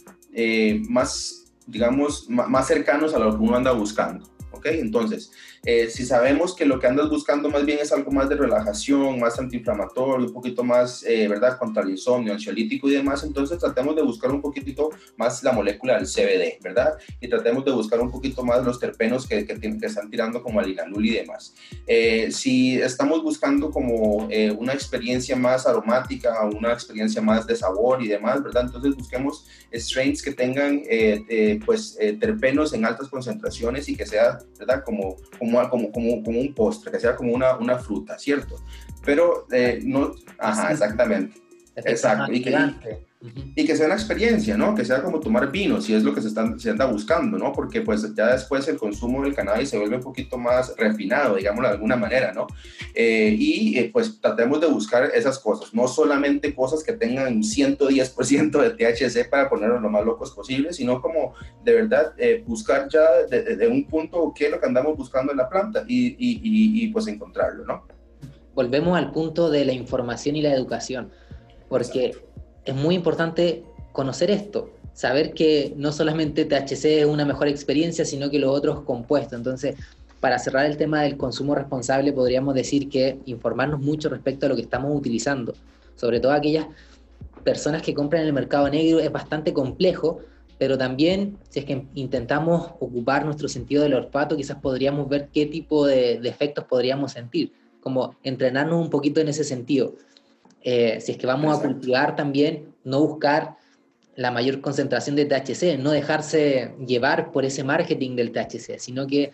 más, digamos, más cercanos a lo que uno anda buscando. ¿ok? Entonces, eh, si sabemos que lo que andas buscando más bien es algo más de relajación, más antiinflamatorio, un poquito más, eh, ¿verdad?, contra el insomnio, ansiolítico y demás, entonces tratemos de buscar un poquitito más la molécula del CBD, ¿verdad? Y tratemos de buscar un poquito más los terpenos que, que, que están tirando como alinalul y demás. Eh, si estamos buscando como una experiencia más aromática, una experiencia más de sabor y demás, ¿verdad? Entonces busquemos strains que tengan, pues, terpenos en altas concentraciones y que sea, ¿verdad?, como como, como, como, un postre, que sea como una, una fruta, ¿cierto? Pero eh, no, ajá, exactamente. Exacto. Y que, y que sea una experiencia, ¿no? Que sea como tomar vino, si es lo que se, están, se anda buscando, ¿no? Porque pues ya después el consumo del cannabis se vuelve un poquito más refinado, digámoslo de alguna manera, ¿no? Eh, y eh, pues tratemos de buscar esas cosas, no solamente cosas que tengan 110% de THC para ponernos lo más locos posible, sino como de verdad eh, buscar ya de, un punto qué es lo que andamos buscando en la planta y, y, y, y pues encontrarlo, ¿no? Volvemos al punto de la información y la educación, porque es muy importante conocer esto, saber que no solamente THC es una mejor experiencia, sino que los otros compuestos. Entonces, para cerrar el tema del consumo responsable, podríamos decir que informarnos mucho respecto a lo que estamos utilizando, sobre todo aquellas personas que compran en el mercado negro, es bastante complejo, pero también si es que intentamos ocupar nuestro sentido del olfato, quizás podríamos ver qué tipo de, efectos podríamos sentir, como entrenarnos un poquito en ese sentido. Eh, si es que vamos a cultivar también, no buscar la mayor concentración de THC, no dejarse llevar por ese marketing del THC, sino que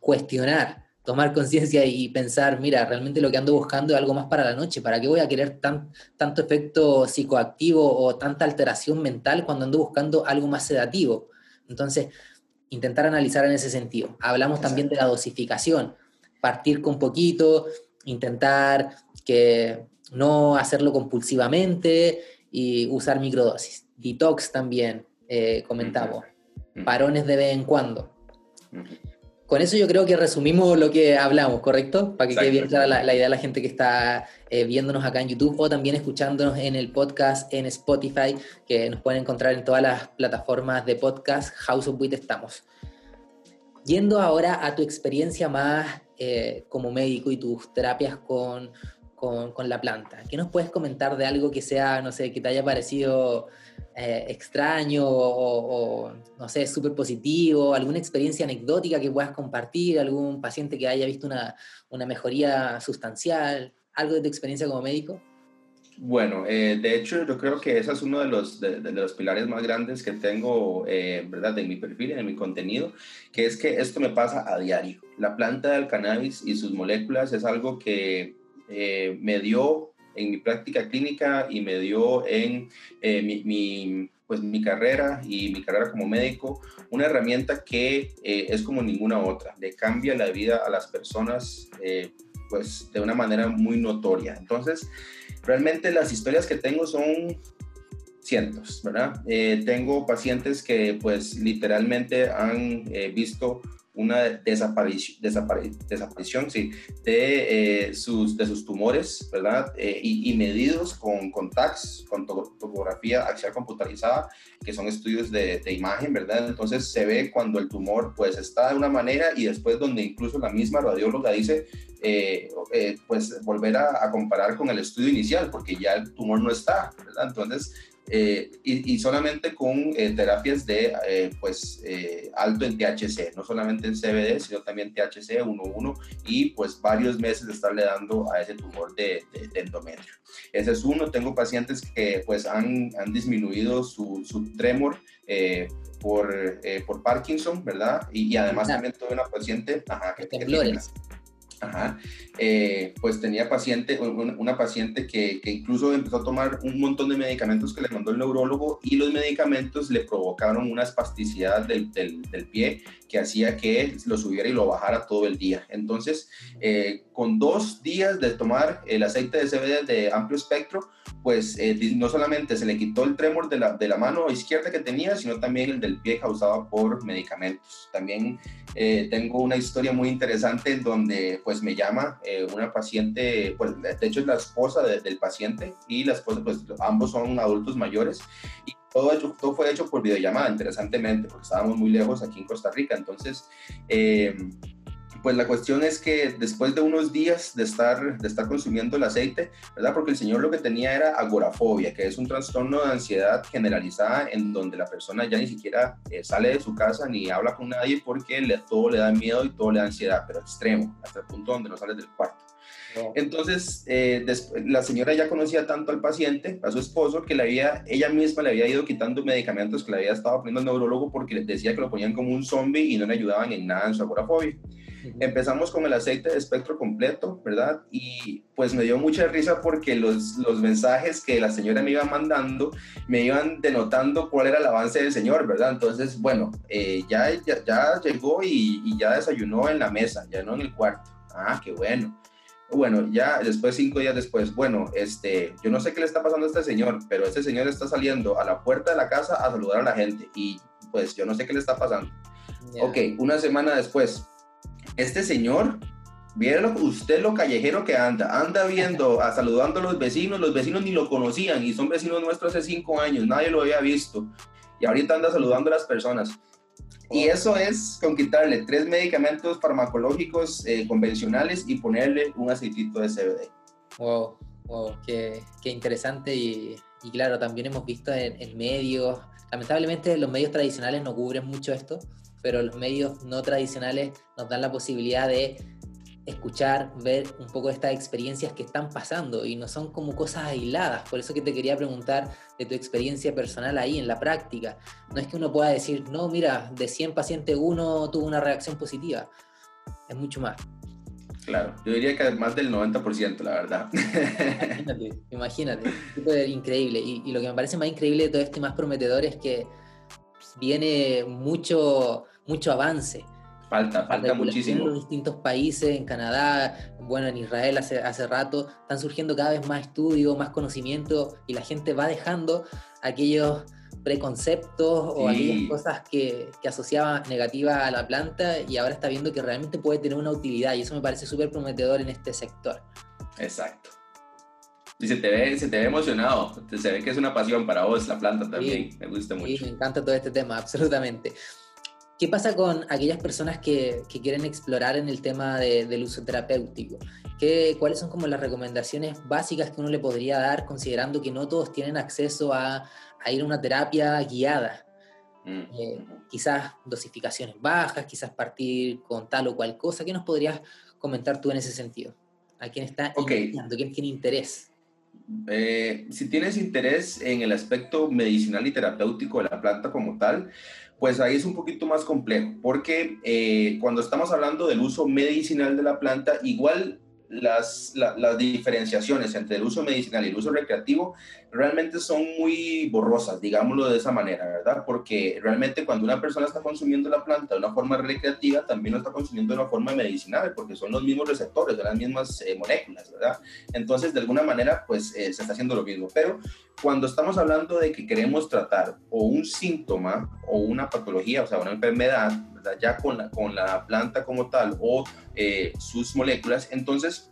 cuestionar, tomar conciencia y pensar, mira, realmente lo que ando buscando es algo más para la noche, ¿para qué voy a querer tan, tanto efecto psicoactivo o tanta alteración mental cuando ando buscando algo más sedativo? Entonces, intentar analizar en ese sentido. Hablamos también de la dosificación, partir con poquito, intentar que no hacerlo compulsivamente y usar microdosis. Detox también, eh, comentamos. Parones de vez en cuando. Con eso yo creo que resumimos lo que hablamos, ¿correcto? Para que quede bien clara la, idea de la gente que está eh, viéndonos acá en YouTube o también escuchándonos en el podcast en Spotify, que nos pueden encontrar en todas las plataformas de podcast. House of Wit estamos. Yendo ahora a tu experiencia más eh, como médico y tus terapias con, con, la planta. ¿Qué nos puedes comentar de algo que sea, no sé, que te haya parecido eh, extraño o, no sé, súper positivo, alguna experiencia anecdótica que puedas compartir, algún paciente que haya visto una, una mejoría sustancial, algo de tu experiencia como médico? Bueno, eh, de hecho yo creo que ese es uno de los, de, los pilares más grandes que tengo, eh, ¿verdad?, en mi perfil, en mi contenido, que es que esto me pasa a diario. La planta del cannabis y sus moléculas es algo que eh, me dio en mi práctica clínica y me dio en eh, mi, pues, mi carrera y mi carrera como médico una herramienta que eh, es como ninguna otra, le cambia la vida a las personas pues de una manera muy notoria. Entonces, realmente las historias que tengo son cientos, ¿verdad? tengo pacientes que pues literalmente han visto una desaparición, desaparición sí, de, eh, sus, de sus tumores, ¿verdad? Eh, y, medidos con, con TACS, con topografía axial computarizada, que son estudios de, de, imagen, ¿verdad? Entonces se ve cuando el tumor pues está de una manera y después donde incluso la misma radióloga dice, eh, pues volver a, a, comparar con el estudio inicial, porque ya el tumor no está, ¿verdad? Entonces eh, y, solamente con eh, terapias de eh, pues alto en THC, no solamente en CBD, sino también THC 1.1 y pues varios meses de estarle dando a ese tumor de, endometrio. Ese es uno, tengo pacientes que pues han, han disminuido su, su tremor por, por Parkinson, ¿verdad? Y, además también tuve una paciente ajá, que, que Ajá. Eh, pues tenía paciente, una, paciente que, incluso empezó a tomar un montón de medicamentos que le mandó el neurólogo y los medicamentos le provocaron una espasticidad del, del, pie que hacía que lo subiera y lo bajara todo el día. Entonces, eh, con dos días de tomar el aceite de CBD de amplio espectro, pues eh, no solamente se le quitó el trémor de la, de la, mano izquierda que tenía, sino también el del pie causado por medicamentos. También tengo una historia muy interesante donde pues me llama eh, una paciente, pues de hecho es la esposa del paciente y la esposa, pues ambos son adultos mayores y todo, hecho, todo fue hecho por videollamada, interesantemente, porque estábamos muy lejos aquí en Costa Rica. Entonces, eh, pues la cuestión es que después de unos días de estar, de estar consumiendo el aceite, ¿verdad? Porque el señor lo que tenía era agorafobia, que es un trastorno de ansiedad generalizada en donde la persona ya ni siquiera eh, sale de su casa ni habla con nadie porque le, todo le da miedo y todo le da ansiedad, pero extremo, hasta el punto donde no sale del cuarto. Entonces, eh, la señora ya conocía tanto al paciente, a su esposo, que le había, ella misma le había ido quitando medicamentos que le había estado poniendo el neurólogo porque decía que lo ponían como un zombie y no le ayudaban en nada en su agorafobia. Empezamos con el aceite de espectro completo, ¿verdad? Y pues me dio mucha risa porque los, los mensajes que la señora me iba mandando me iban denotando cuál era el avance del señor, ¿verdad? Entonces, bueno, eh, ya, ya, llegó y, y ya desayunó en la mesa, ya no en el cuarto. Ah, qué bueno. Bueno, ya después, cinco días después, bueno, este, yo no sé qué le está pasando a este señor, pero este señor está saliendo a la puerta de la casa a saludar a la gente y pues yo no sé qué le está pasando. Ok, una semana después, este señor, vieron usted lo callejero que anda, anda viendo, *laughs* a, saludando a los vecinos, los vecinos ni lo conocían y son vecinos nuestros hace cinco años, nadie lo había visto y ahorita anda saludando a las personas. Y eso es con quitarle tres medicamentos farmacológicos eh, convencionales y ponerle un aceitito de CBD. Wow, wow, qué, qué interesante y, y, claro, también hemos visto en, en medios, lamentablemente los medios tradicionales no cubren mucho esto, pero los medios no tradicionales nos dan la posibilidad de escuchar, ver un poco estas experiencias que están pasando y no son como cosas aisladas. Por eso que te quería preguntar de tu experiencia personal ahí en la práctica. No es que uno pueda decir, no, mira, de 100 pacientes uno tuvo una reacción positiva. Es mucho más. Claro, yo diría que más del 90%, la verdad. Imagínate, imagínate. Increíble. Y, y lo que me parece más increíble de todo esto y más prometedor es que viene mucho mucho avance. Falta, falta muchísimo. En los distintos países, en Canadá, bueno, en Israel hace, hace rato, están surgiendo cada vez más estudios, más conocimiento y la gente va dejando aquellos preconceptos o aquellas cosas que, que asociaba negativa a la planta y ahora está viendo que realmente puede tener una utilidad y eso me parece súper prometedor en este sector. Exacto. Y se te ve, se te ve emocionado, se ve que es una pasión para vos la planta también, me gusta mucho. Sí, me encanta todo este tema, absolutamente. ¿Qué pasa con aquellas personas que, que quieren explorar en el tema de, del uso terapéutico? ¿Qué, ¿Cuáles son como las recomendaciones básicas que uno le podría dar considerando que no todos tienen acceso a, a ir a una terapia guiada? Mm. Eh, quizás dosificaciones bajas, quizás partir con tal o cual cosa. ¿Qué nos podrías comentar tú en ese sentido? ¿A quién está okay. ¿Quién tiene interés? Eh, si tienes interés en el aspecto medicinal y terapéutico de la planta como tal, pues ahí es un poquito más complejo, porque eh, cuando estamos hablando del uso medicinal de la planta, igual las, las diferenciaciones entre el uso medicinal y el uso recreativo realmente son muy borrosas, digámoslo de esa manera, ¿verdad? Porque realmente cuando una persona está consumiendo la planta de una forma recreativa, también lo está consumiendo de una forma medicinal, porque son los mismos receptores, de las mismas eh, moléculas, ¿verdad? Entonces, de alguna manera, pues eh, se está haciendo lo mismo. Pero cuando estamos hablando de que queremos tratar o un síntoma o una patología, o sea, una enfermedad, Ya con la, con la planta como tal o eh, sus moléculas, entonces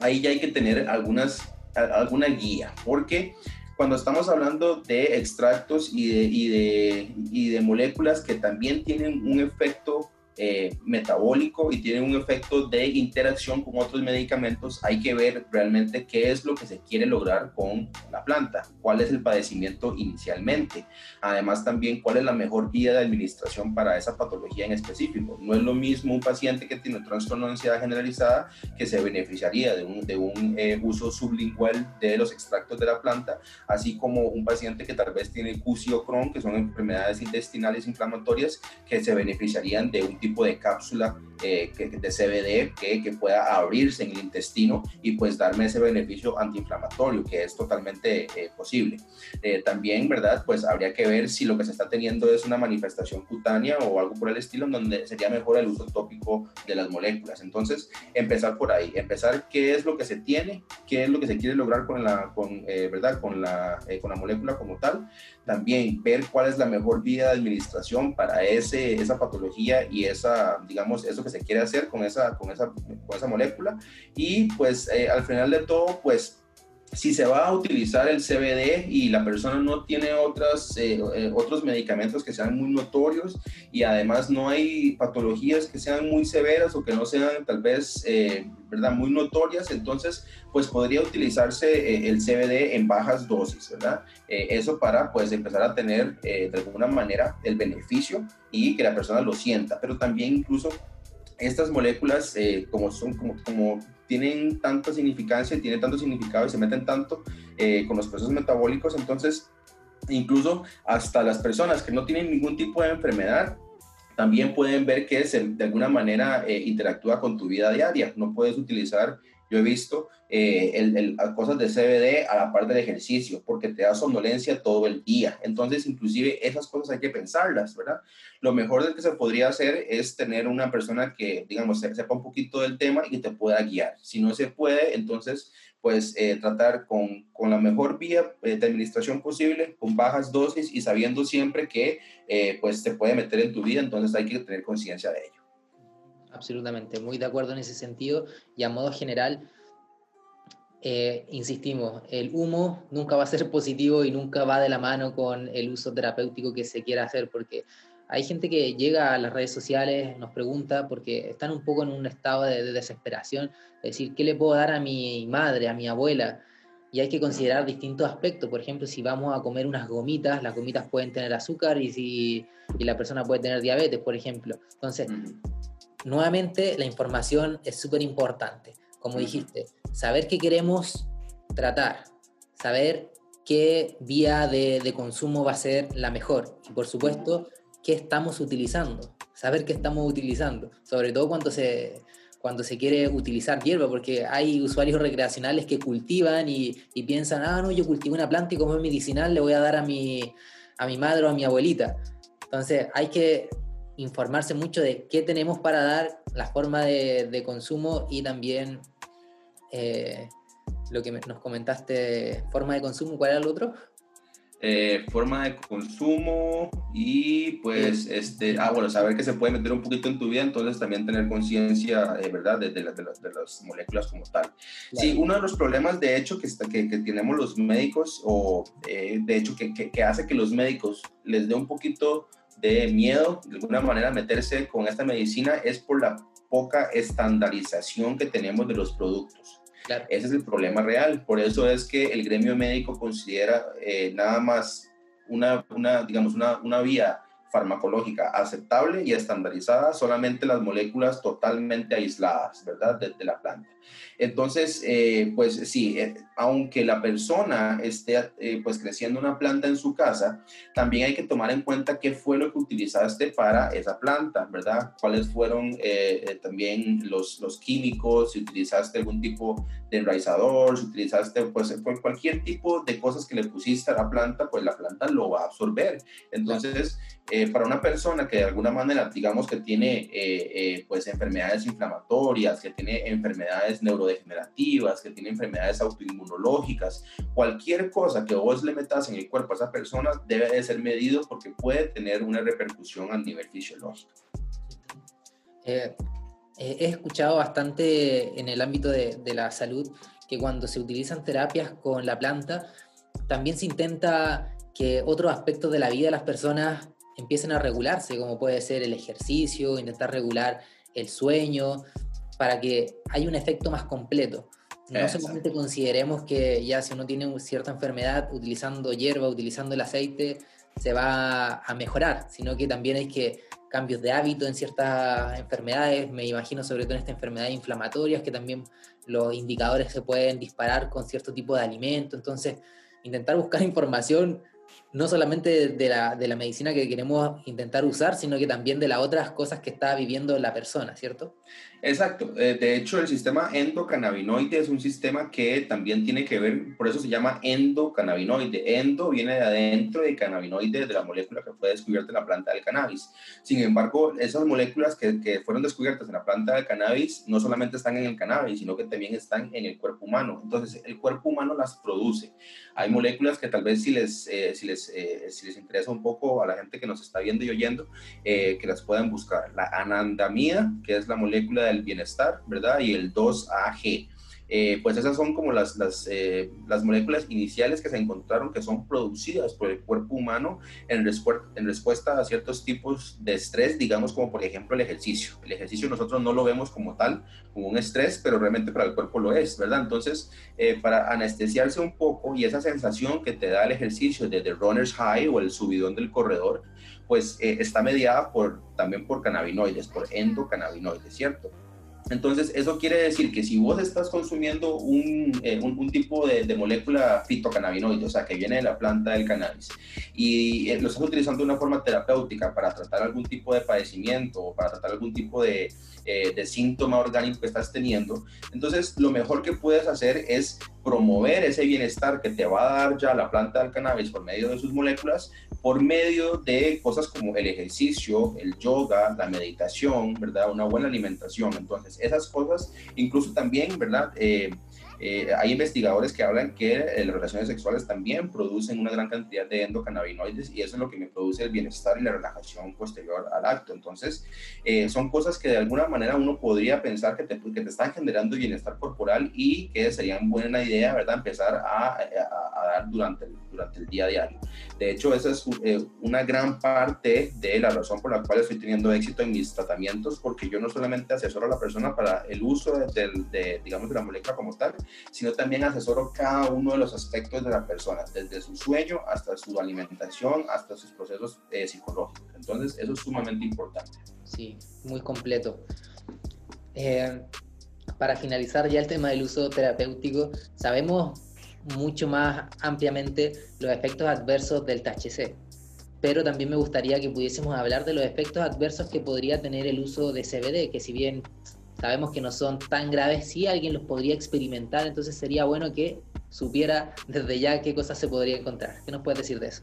ahí ya hay que tener algunas, alguna guía, porque cuando estamos hablando de extractos y de, y de, y de moléculas que también tienen un efecto eh, metabólico y tiene un efecto de interacción con otros medicamentos, hay que ver realmente qué es lo que se quiere lograr con la planta, cuál es el padecimiento inicialmente, además también cuál es la mejor guía de administración para esa patología en específico. No es lo mismo un paciente que tiene un trastorno de ansiedad generalizada que se beneficiaría de un, de un eh, uso sublingual de los extractos de la planta, así como un paciente que tal vez tiene CUSI o Crohn, que son enfermedades intestinales inflamatorias que se beneficiarían de un tipo tipo de cápsula eh, de CBD que, que, pueda abrirse en el intestino y pues darme ese beneficio antiinflamatorio que es totalmente eh, posible. Eh, también, ¿verdad? Pues habría que ver si lo que se está teniendo es una manifestación cutánea o algo por el estilo, en donde sería mejor el uso tópico de las moléculas. Entonces, empezar por ahí, empezar qué es lo que se tiene, qué es lo que se quiere lograr con la, con, ¿verdad? Con la, con la molécula como tal. También ver cuál es la mejor vía de administración para esa patología y esa, digamos, eso que se quiere hacer con esa, con esa, con esa molécula. Y pues eh, al final de todo, pues si se va a utilizar el CBD y la persona no tiene otras, eh, eh, otros medicamentos que sean muy notorios y además no hay patologías que sean muy severas o que no sean tal vez ¿verdad? muy notorias, entonces pues podría utilizarse el CBD en bajas dosis, ¿verdad? eso para pues empezar a tener de alguna manera el beneficio y que la persona lo sienta, pero también incluso estas moléculas, eh, como, son, como, como, tienen tanta significancia y tienen tanto significado y se meten tanto eh, con los procesos metabólicos, entonces incluso hasta las personas que no tienen ningún tipo de enfermedad también pueden ver que de alguna manera eh, interactúa con tu vida diaria. No puedes utilizar yo he visto eh, el, cosas de CBD a la parte del ejercicio, porque te da somnolencia todo el día. Entonces, inclusive esas cosas hay que pensarlas, ¿verdad? Lo mejor de que se podría hacer es tener una persona que, digamos, sepa un poquito del tema y que te pueda guiar. Si no se puede, entonces, pues eh, tratar con, con, la mejor vía eh, de administración posible, con bajas dosis y sabiendo siempre que, pues, se puede meter en tu vida, entonces hay que tener conciencia de ello absolutamente, muy de acuerdo en ese sentido y a modo general, eh, insistimos, el humo nunca va a ser positivo y nunca va de la mano con el uso terapéutico que se quiera hacer, porque hay gente que llega a las redes sociales, nos pregunta, porque están un poco en un estado de, de desesperación, es decir, ¿qué le puedo dar a mi madre, a mi abuela? y hay que considerar distintos aspectos. Por ejemplo, si vamos a comer unas gomitas, las gomitas pueden tener azúcar y, si, y la persona puede tener diabetes, por ejemplo. Entonces, nuevamente la información es súper importante. Como dijiste, saber qué queremos tratar, saber qué vía de, consumo va a ser la mejor y por supuesto qué estamos utilizando, saber qué estamos utilizando, sobre todo cuando se, cuando se quiere utilizar hierba, porque hay usuarios recreacionales que cultivan y, piensan, ah, no, yo cultivo una planta y como es medicinal le voy a dar a mi, a mi madre o a mi abuelita. Entonces hay que informarse mucho de qué tenemos para dar, la forma de, consumo y también eh, lo que nos comentaste, forma de consumo, ¿cuál era el otro? Eh, forma de consumo y pues este ah bueno saber que se puede meter un poquito en tu vida entonces también tener conciencia eh, verdad de, de, de, las moléculas como tal. Sí uno de los problemas de hecho que, que, que tenemos los médicos o de hecho que, que, hace que los médicos les dé un poquito de miedo de alguna manera meterse con esta medicina es por la poca estandarización que tenemos de los productos. Ese es el problema real. Por eso es que el gremio médico considera eh, nada más una, una digamos, una, una vía farmacológica aceptable y estandarizada solamente las moléculas totalmente aisladas, ¿verdad? De, la planta. Entonces, eh, pues sí, eh, aunque la persona esté eh, pues creciendo una planta en su casa, también hay que tomar en cuenta qué fue lo que utilizaste para esa planta, ¿verdad? Cuáles fueron también los, los químicos, si utilizaste algún tipo de enraizador, si utilizaste pues cualquier tipo de cosas que le pusiste a la planta, pues la planta lo va a absorber. Entonces, eh, para una persona que de alguna manera, digamos que tiene eh, eh, pues enfermedades inflamatorias, que tiene enfermedades neurodegenerativas, que tiene enfermedades autoinmunológicas, cualquier cosa que vos le metas en el cuerpo a esa persona debe de ser medido porque puede tener una repercusión a nivel fisiológico. he escuchado bastante en el ámbito de, de la salud que cuando se utilizan terapias con la planta, también se intenta que otros aspectos de la vida de las personas empiecen a regularse, como puede ser el ejercicio, intentar regular el sueño, para que haya un efecto más completo. No solamente consideremos que ya si uno tiene cierta enfermedad, utilizando hierba, utilizando el aceite, se va a mejorar, sino que también hay que cambios de hábito en ciertas enfermedades, me imagino sobre todo en estas enfermedades inflamatorias, que también los indicadores se pueden disparar con cierto tipo de alimento, entonces intentar buscar *laughs* información no solamente de la, de la, medicina que queremos intentar usar, sino que también de las otras cosas que está viviendo la persona, ¿cierto? Exacto. Eh, de hecho, el sistema endocannabinoide es un sistema que también tiene que ver, por eso se llama endocannabinoide. Endo viene de adentro de cannabinoide, de la molécula que fue descubierta en la planta del cannabis. Sin embargo, esas moléculas que, que fueron descubiertas en la planta del cannabis no solamente están en el cannabis, sino que también están en el cuerpo humano. Entonces, el cuerpo humano las produce. Hay moléculas que tal vez si les, eh, si les eh, si les interesa un poco a la gente que nos está viendo y oyendo, eh, que las puedan buscar. La anandamida, que es la molécula del bienestar, ¿verdad? Y el 2AG. Eh, pues esas son como las, eh, las, moléculas iniciales que se encontraron que son producidas por el cuerpo humano en, en respuesta a ciertos tipos de estrés, digamos como por ejemplo el ejercicio. El ejercicio nosotros no lo vemos como tal, como un estrés, pero realmente para el cuerpo lo es, ¿verdad? Entonces, eh, para anestesiarse un poco y esa sensación que te da el ejercicio desde runner's high o el subidón del corredor, pues está mediada por, también por cannabinoides, por endocannabinoides, ¿cierto? Entonces, eso quiere decir que si vos estás consumiendo un, eh, un, tipo de, molécula fitocannabinoide, o sea, que viene de la planta del cannabis, y eh, lo estás utilizando de una forma terapéutica para tratar algún tipo de padecimiento o para tratar algún tipo de, eh, de síntoma orgánico que estás teniendo, entonces lo mejor que puedes hacer es promover ese bienestar que te va a dar ya la planta del cannabis por medio de sus moléculas, por medio de cosas como el ejercicio, el yoga, la meditación, ¿verdad? Una buena alimentación. Entonces, esas cosas, incluso también, ¿verdad? Eh, eh, hay investigadores que hablan que eh, las relaciones sexuales también producen una gran cantidad de endocannabinoides y eso es lo que me produce el bienestar y la relajación posterior al acto. Entonces, eh, son cosas que de alguna manera uno podría pensar que te, que te están generando bienestar corporal y que serían buena idea, ¿verdad?, empezar a, a, dar durante el, durante el día a día. De hecho, esa es una gran parte de la razón por la cual estoy teniendo éxito en mis tratamientos, porque yo no solamente asesoro a la persona para el uso de, de digamos, de la molécula como tal, sino también asesoro cada uno de los aspectos de la persona, desde su sueño hasta su alimentación, hasta sus procesos eh, psicológicos. Entonces, eso es sumamente importante. Sí, muy completo. Eh, para finalizar ya el tema del uso terapéutico, sabemos mucho más ampliamente los efectos adversos del THC, pero también me gustaría que pudiésemos hablar de los efectos adversos que podría tener el uso de CBD, que si bien sabemos que no son tan graves, sí alguien los podría experimentar, entonces sería bueno que supiera desde ya qué cosas se podría encontrar. ¿Qué nos puedes decir de eso?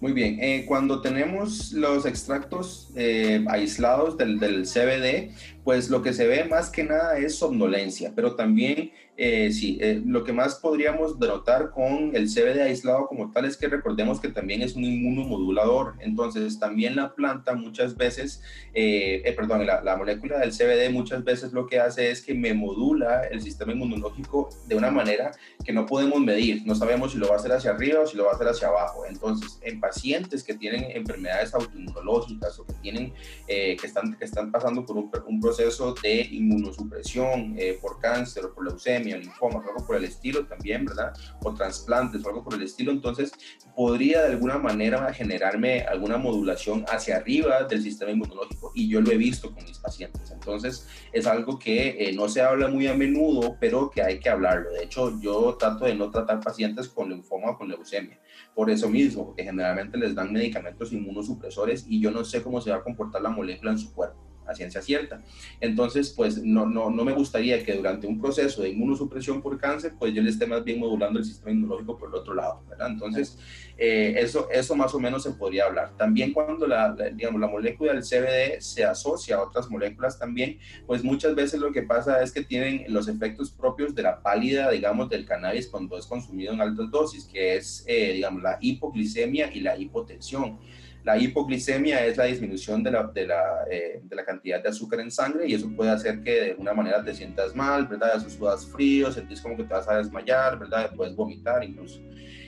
Muy bien, eh, cuando tenemos los extractos eh, aislados del, del, CBD, pues lo que se ve más que nada es somnolencia, pero también eh, sí, eh, lo que más podríamos denotar con el CBD aislado como tal es que recordemos que también es un inmunomodulador, entonces también la planta muchas veces, eh, perdón, la, la, molécula del CBD muchas veces lo que hace es que me modula el sistema inmunológico de una manera que no podemos medir, no sabemos si lo va a hacer hacia arriba o si lo va a hacer hacia abajo, entonces en pacientes que tienen enfermedades autoinmunológicas o que tienen, que, están, que están pasando por un proceso de inmunosupresión por cáncer o por leucemia, linfomas o algo por el estilo también, ¿verdad? O trasplantes o algo por el estilo, entonces podría de alguna manera generarme alguna modulación hacia arriba del sistema inmunológico y yo lo he visto con mis pacientes. Entonces es algo que eh, no se habla muy a menudo, pero que hay que hablarlo. De hecho, yo trato de no tratar pacientes con linfoma o con leucemia, por eso mismo, porque generalmente les dan medicamentos inmunosupresores y yo no sé cómo se va a comportar la molécula en su cuerpo a ciencia cierta. Entonces, pues no, no, no me gustaría que durante un proceso de inmunosupresión por cáncer, pues yo le esté más bien modulando el sistema inmunológico por el otro lado, ¿verdad? Entonces, eh, eso, eso más o menos se podría hablar. También cuando la, digamos, la molécula del CBD se asocia a otras moléculas también, pues muchas veces lo que pasa es que tienen los efectos propios de la pálida, digamos, del cannabis cuando es consumido en altas dosis, que es, eh, digamos, la hipoglicemia y la hipotensión. La hipoglicemia es la disminución eh, de la, cantidad de azúcar en sangre y eso puede hacer que de alguna manera te sientas mal, ¿verdad? Sudas frío, sentís como que te vas a desmayar, ¿verdad? Puedes vomitar incluso.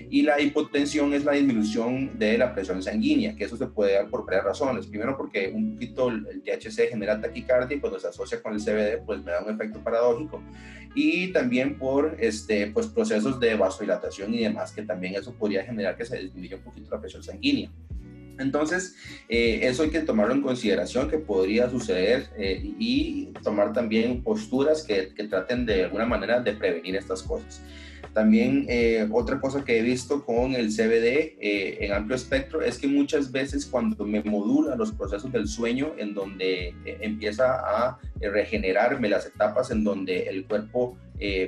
Y la hipotensión es la disminución de la presión sanguínea, que eso se puede dar por varias razones. Primero porque un poquito el THC genera taquicardia y cuando se asocia con el CBD pues me da un efecto paradójico. Y también por este, pues, procesos de vasodilatación y demás, que también eso podría generar que se disminuya un poquito la presión sanguínea. Entonces, eh, eso hay que tomarlo en consideración que podría suceder eh, y tomar también posturas que, que, traten de alguna manera de prevenir estas cosas. También eh, otra cosa que he visto con el CBD eh, en amplio espectro es que muchas veces cuando me modula los procesos del sueño, en donde eh, empieza a regenerarme las etapas en donde el cuerpo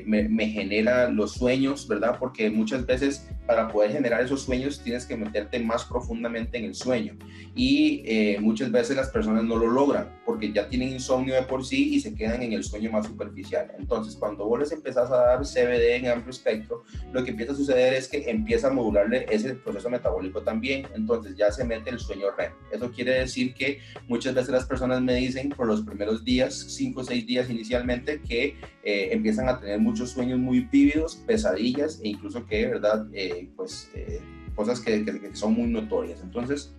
me, me, genera los sueños, ¿verdad? Porque muchas veces para poder generar esos sueños tienes que meterte más profundamente en el sueño y muchas veces las personas no lo logran porque ya tienen insomnio de por sí y se quedan en el sueño más superficial. Entonces, cuando vos les empezás a dar CBD en amplio espectro, lo que empieza a suceder es que empieza a modularle ese proceso metabólico también, entonces ya se mete el sueño REM. Eso quiere decir que muchas veces las personas me dicen por los primeros días, 5 o 6 días inicialmente, que eh, empiezan a tener muchos sueños muy vívidos, pesadillas e incluso que, ¿verdad? Eh, pues... Eh, cosas que, son muy notorias. Entonces,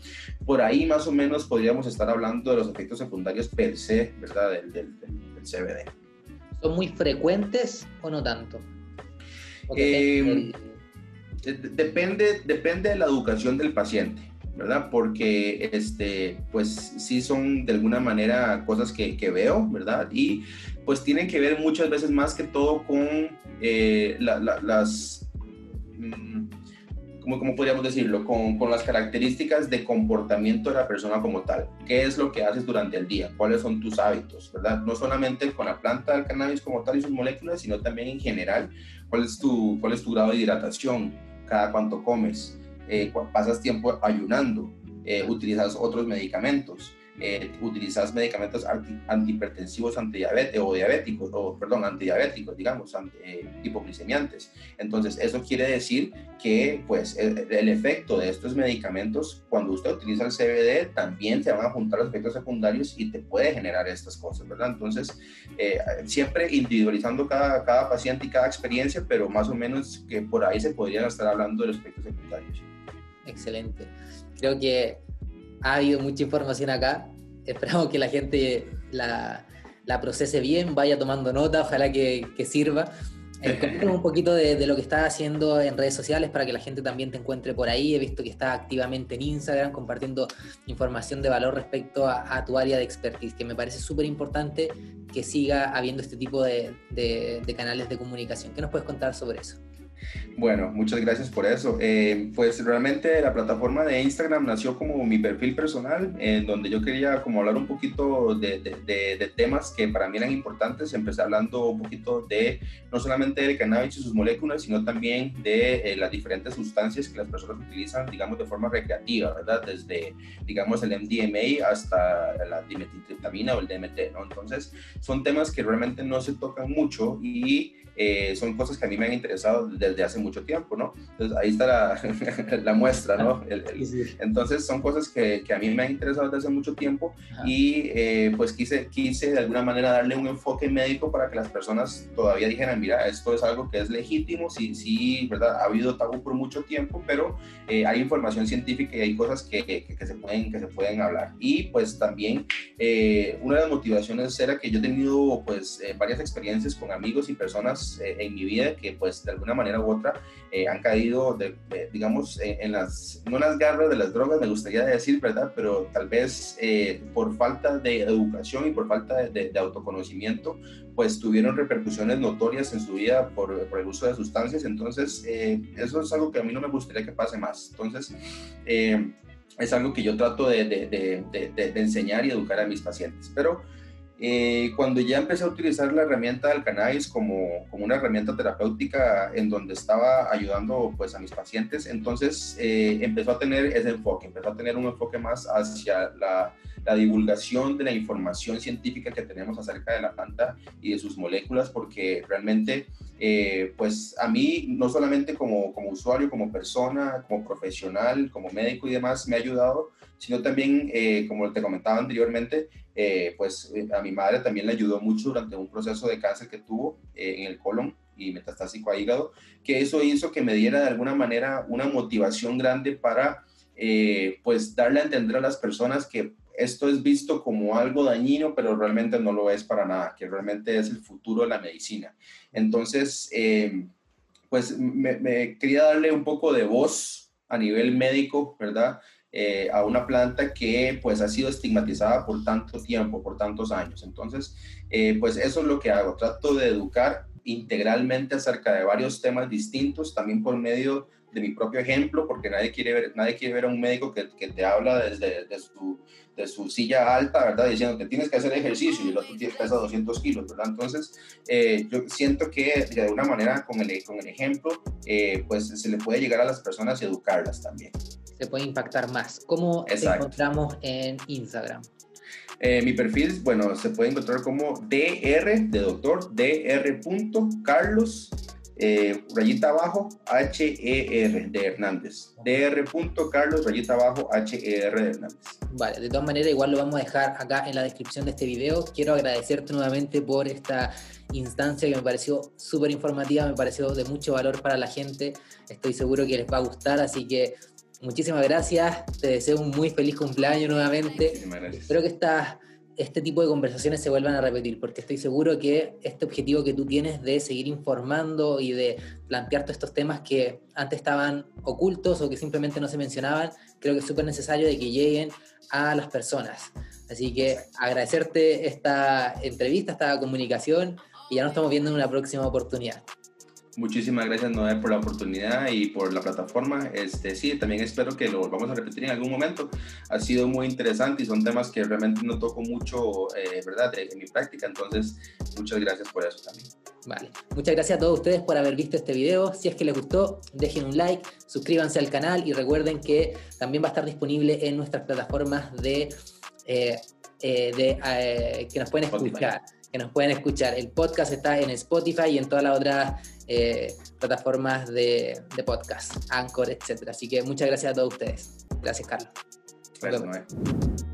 por ahí más o menos podríamos estar hablando de los efectos secundarios per se, ¿verdad? del, del, del CBD. ¿Son muy frecuentes o no tanto? Eh, depende, depende de la educación del paciente, ¿verdad? Porque, este, pues sí son de alguna manera cosas que, que veo, ¿verdad? Y pues tienen que ver muchas veces más que todo con eh, las... Mm, ¿cómo, podríamos decirlo? Con, con, las características de comportamiento de la persona como tal. ¿Qué es lo que haces durante el día? ¿Cuáles son tus hábitos? ¿Verdad? No solamente con la planta del cannabis como tal y sus moléculas, sino también en general. ¿Cuál es tu, cuál es tu grado de hidratación? ¿Cada cuánto comes? Eh, ¿Pasas tiempo ayunando? Eh, ¿Utilizas otros medicamentos? Eh, utilizas medicamentos antihipertensivos antidiabéticos o diabéticos, o perdón, antidiabéticos, digamos, eh, hipoglicemiantes. Entonces, eso quiere decir que pues el, efecto de estos medicamentos, cuando usted utiliza el CBD, también se van a juntar los efectos secundarios y te puede generar estas cosas, ¿verdad? Entonces, eh, siempre individualizando cada, cada paciente y cada experiencia, pero más o menos que por ahí se podrían estar hablando de los efectos secundarios. Excelente. Creo que ha habido mucha información acá. Esperamos que la gente la, la procese bien, vaya tomando nota, ojalá que, que sirva. Eh, *laughs* un poquito de, lo que estás haciendo en redes sociales para que la gente también te encuentre por ahí. He visto que estás activamente en Instagram compartiendo información de valor respecto a, tu área de expertise, que me parece súper importante que siga habiendo este tipo de, de canales de comunicación. ¿Qué nos puedes contar sobre eso? Bueno, muchas gracias por eso. Eh, pues realmente la plataforma de Instagram nació como mi perfil personal, en donde yo quería como hablar un poquito de, de, temas que para mí eran importantes. Empecé hablando un poquito de no solamente del cannabis y sus moléculas, sino también de eh, las diferentes sustancias que las personas utilizan, digamos, de forma recreativa, ¿verdad? Desde, digamos, el MDMA hasta la dimetiltriptamina o el DMT, ¿no? Entonces, son temas que realmente no se tocan mucho y eh, son cosas que a mí me han interesado desde hace mucho tiempo, ¿no? Entonces ahí está la, *laughs* la muestra, ¿no? entonces son cosas que, que, a mí me han interesado desde hace mucho tiempo y eh, pues quise, quise de alguna manera darle un enfoque médico para que las personas todavía dijeran, mira, esto es algo que es legítimo, sí, sí, ¿verdad? Ha habido tabú por mucho tiempo, pero eh, hay información científica y hay cosas que, que, se, pueden, que se pueden hablar. Y pues también una de las motivaciones era que yo he tenido pues varias experiencias con amigos y personas eh, en mi vida que pues de alguna manera u otra eh, han caído, de, digamos, en las, no las garras de las drogas, me gustaría decir, ¿verdad? Pero tal vez eh, por falta de educación y por falta de, autoconocimiento, pues tuvieron repercusiones notorias en su vida por, por el uso de sustancias. Entonces, eso es algo que a mí no me gustaría que pase más. Entonces, es algo que yo trato de, de, enseñar y educar a mis pacientes. Pero eh, cuando ya empecé a utilizar la herramienta del cannabis como, como, una herramienta terapéutica en donde estaba ayudando pues a mis pacientes, entonces eh, empezó a tener ese enfoque, empezó a tener un enfoque más hacia la, la, divulgación de la información científica que tenemos acerca de la planta y de sus moléculas, porque realmente eh, pues a mí no solamente como, como usuario, como persona, como profesional, como médico y demás me ha ayudado, sino también, como te comentaba anteriormente, eh, pues eh, a mi madre también le ayudó mucho durante un proceso de cáncer que tuvo eh, en el colon y metastásico a hígado, que eso hizo que me diera de alguna manera una motivación grande para pues darle a entender a las personas que esto es visto como algo dañino, pero realmente no lo es para nada, que realmente es el futuro de la medicina. Entonces, pues me, me quería darle un poco de voz a nivel médico, ¿verdad? Eh, a una planta que pues ha sido estigmatizada por tanto tiempo, por tantos años. Entonces, eh, pues eso es lo que hago, trato de educar integralmente acerca de varios temas distintos, también por medio de mi propio ejemplo, porque nadie quiere ver, nadie quiere ver a un médico que, que te habla desde de su, de su, silla alta, ¿verdad? Diciendo que tienes que hacer ejercicio y el otro pesa 200 kilos, ¿verdad? Entonces, eh, yo siento que de alguna manera con el, con el ejemplo, pues se le puede llegar a las personas y educarlas también se puede impactar más. ¿Cómo te encontramos en Instagram? Eh, mi perfil, bueno, se puede encontrar como dr de doctor, dr.carlos, eh, rayita abajo, H-E-R de Hernández. dr.carlos, rayita abajo, H-E-R de Hernández. Vale, de todas maneras, igual lo vamos a dejar acá en la descripción de este video. Quiero agradecerte nuevamente por esta instancia que me pareció súper informativa, me pareció de mucho valor para la gente. Estoy seguro que les va a gustar, así que muchísimas gracias. Te deseo un muy feliz cumpleaños nuevamente. Espero que esta, este tipo de conversaciones se vuelvan a repetir, porque estoy seguro que este objetivo que tú tienes de seguir informando y de plantear todos estos temas que antes estaban ocultos o que simplemente no se mencionaban, creo que es súper necesario de que lleguen a las personas. Así que agradecerte esta entrevista, esta comunicación y ya nos estamos viendo en una próxima oportunidad. Muchísimas gracias, Noé, por la oportunidad y por la plataforma. Este, sí, también espero que lo volvamos a repetir en algún momento. Ha sido muy interesante y son temas que realmente no toco mucho, eh, ¿verdad?, en mi práctica. Entonces, muchas gracias por eso también. Vale, muchas gracias a todos ustedes por haber visto este video. Si es que les gustó, dejen un like, suscríbanse al canal y recuerden que también va a estar disponible en nuestras plataformas de, eh, eh, de que nos pueden escuchar que nos pueden escuchar. El podcast está en Spotify y en todas las otras eh, plataformas de, de, podcast, Anchor, etc. Así que muchas gracias a todos ustedes. Gracias, Carlos. Gracias,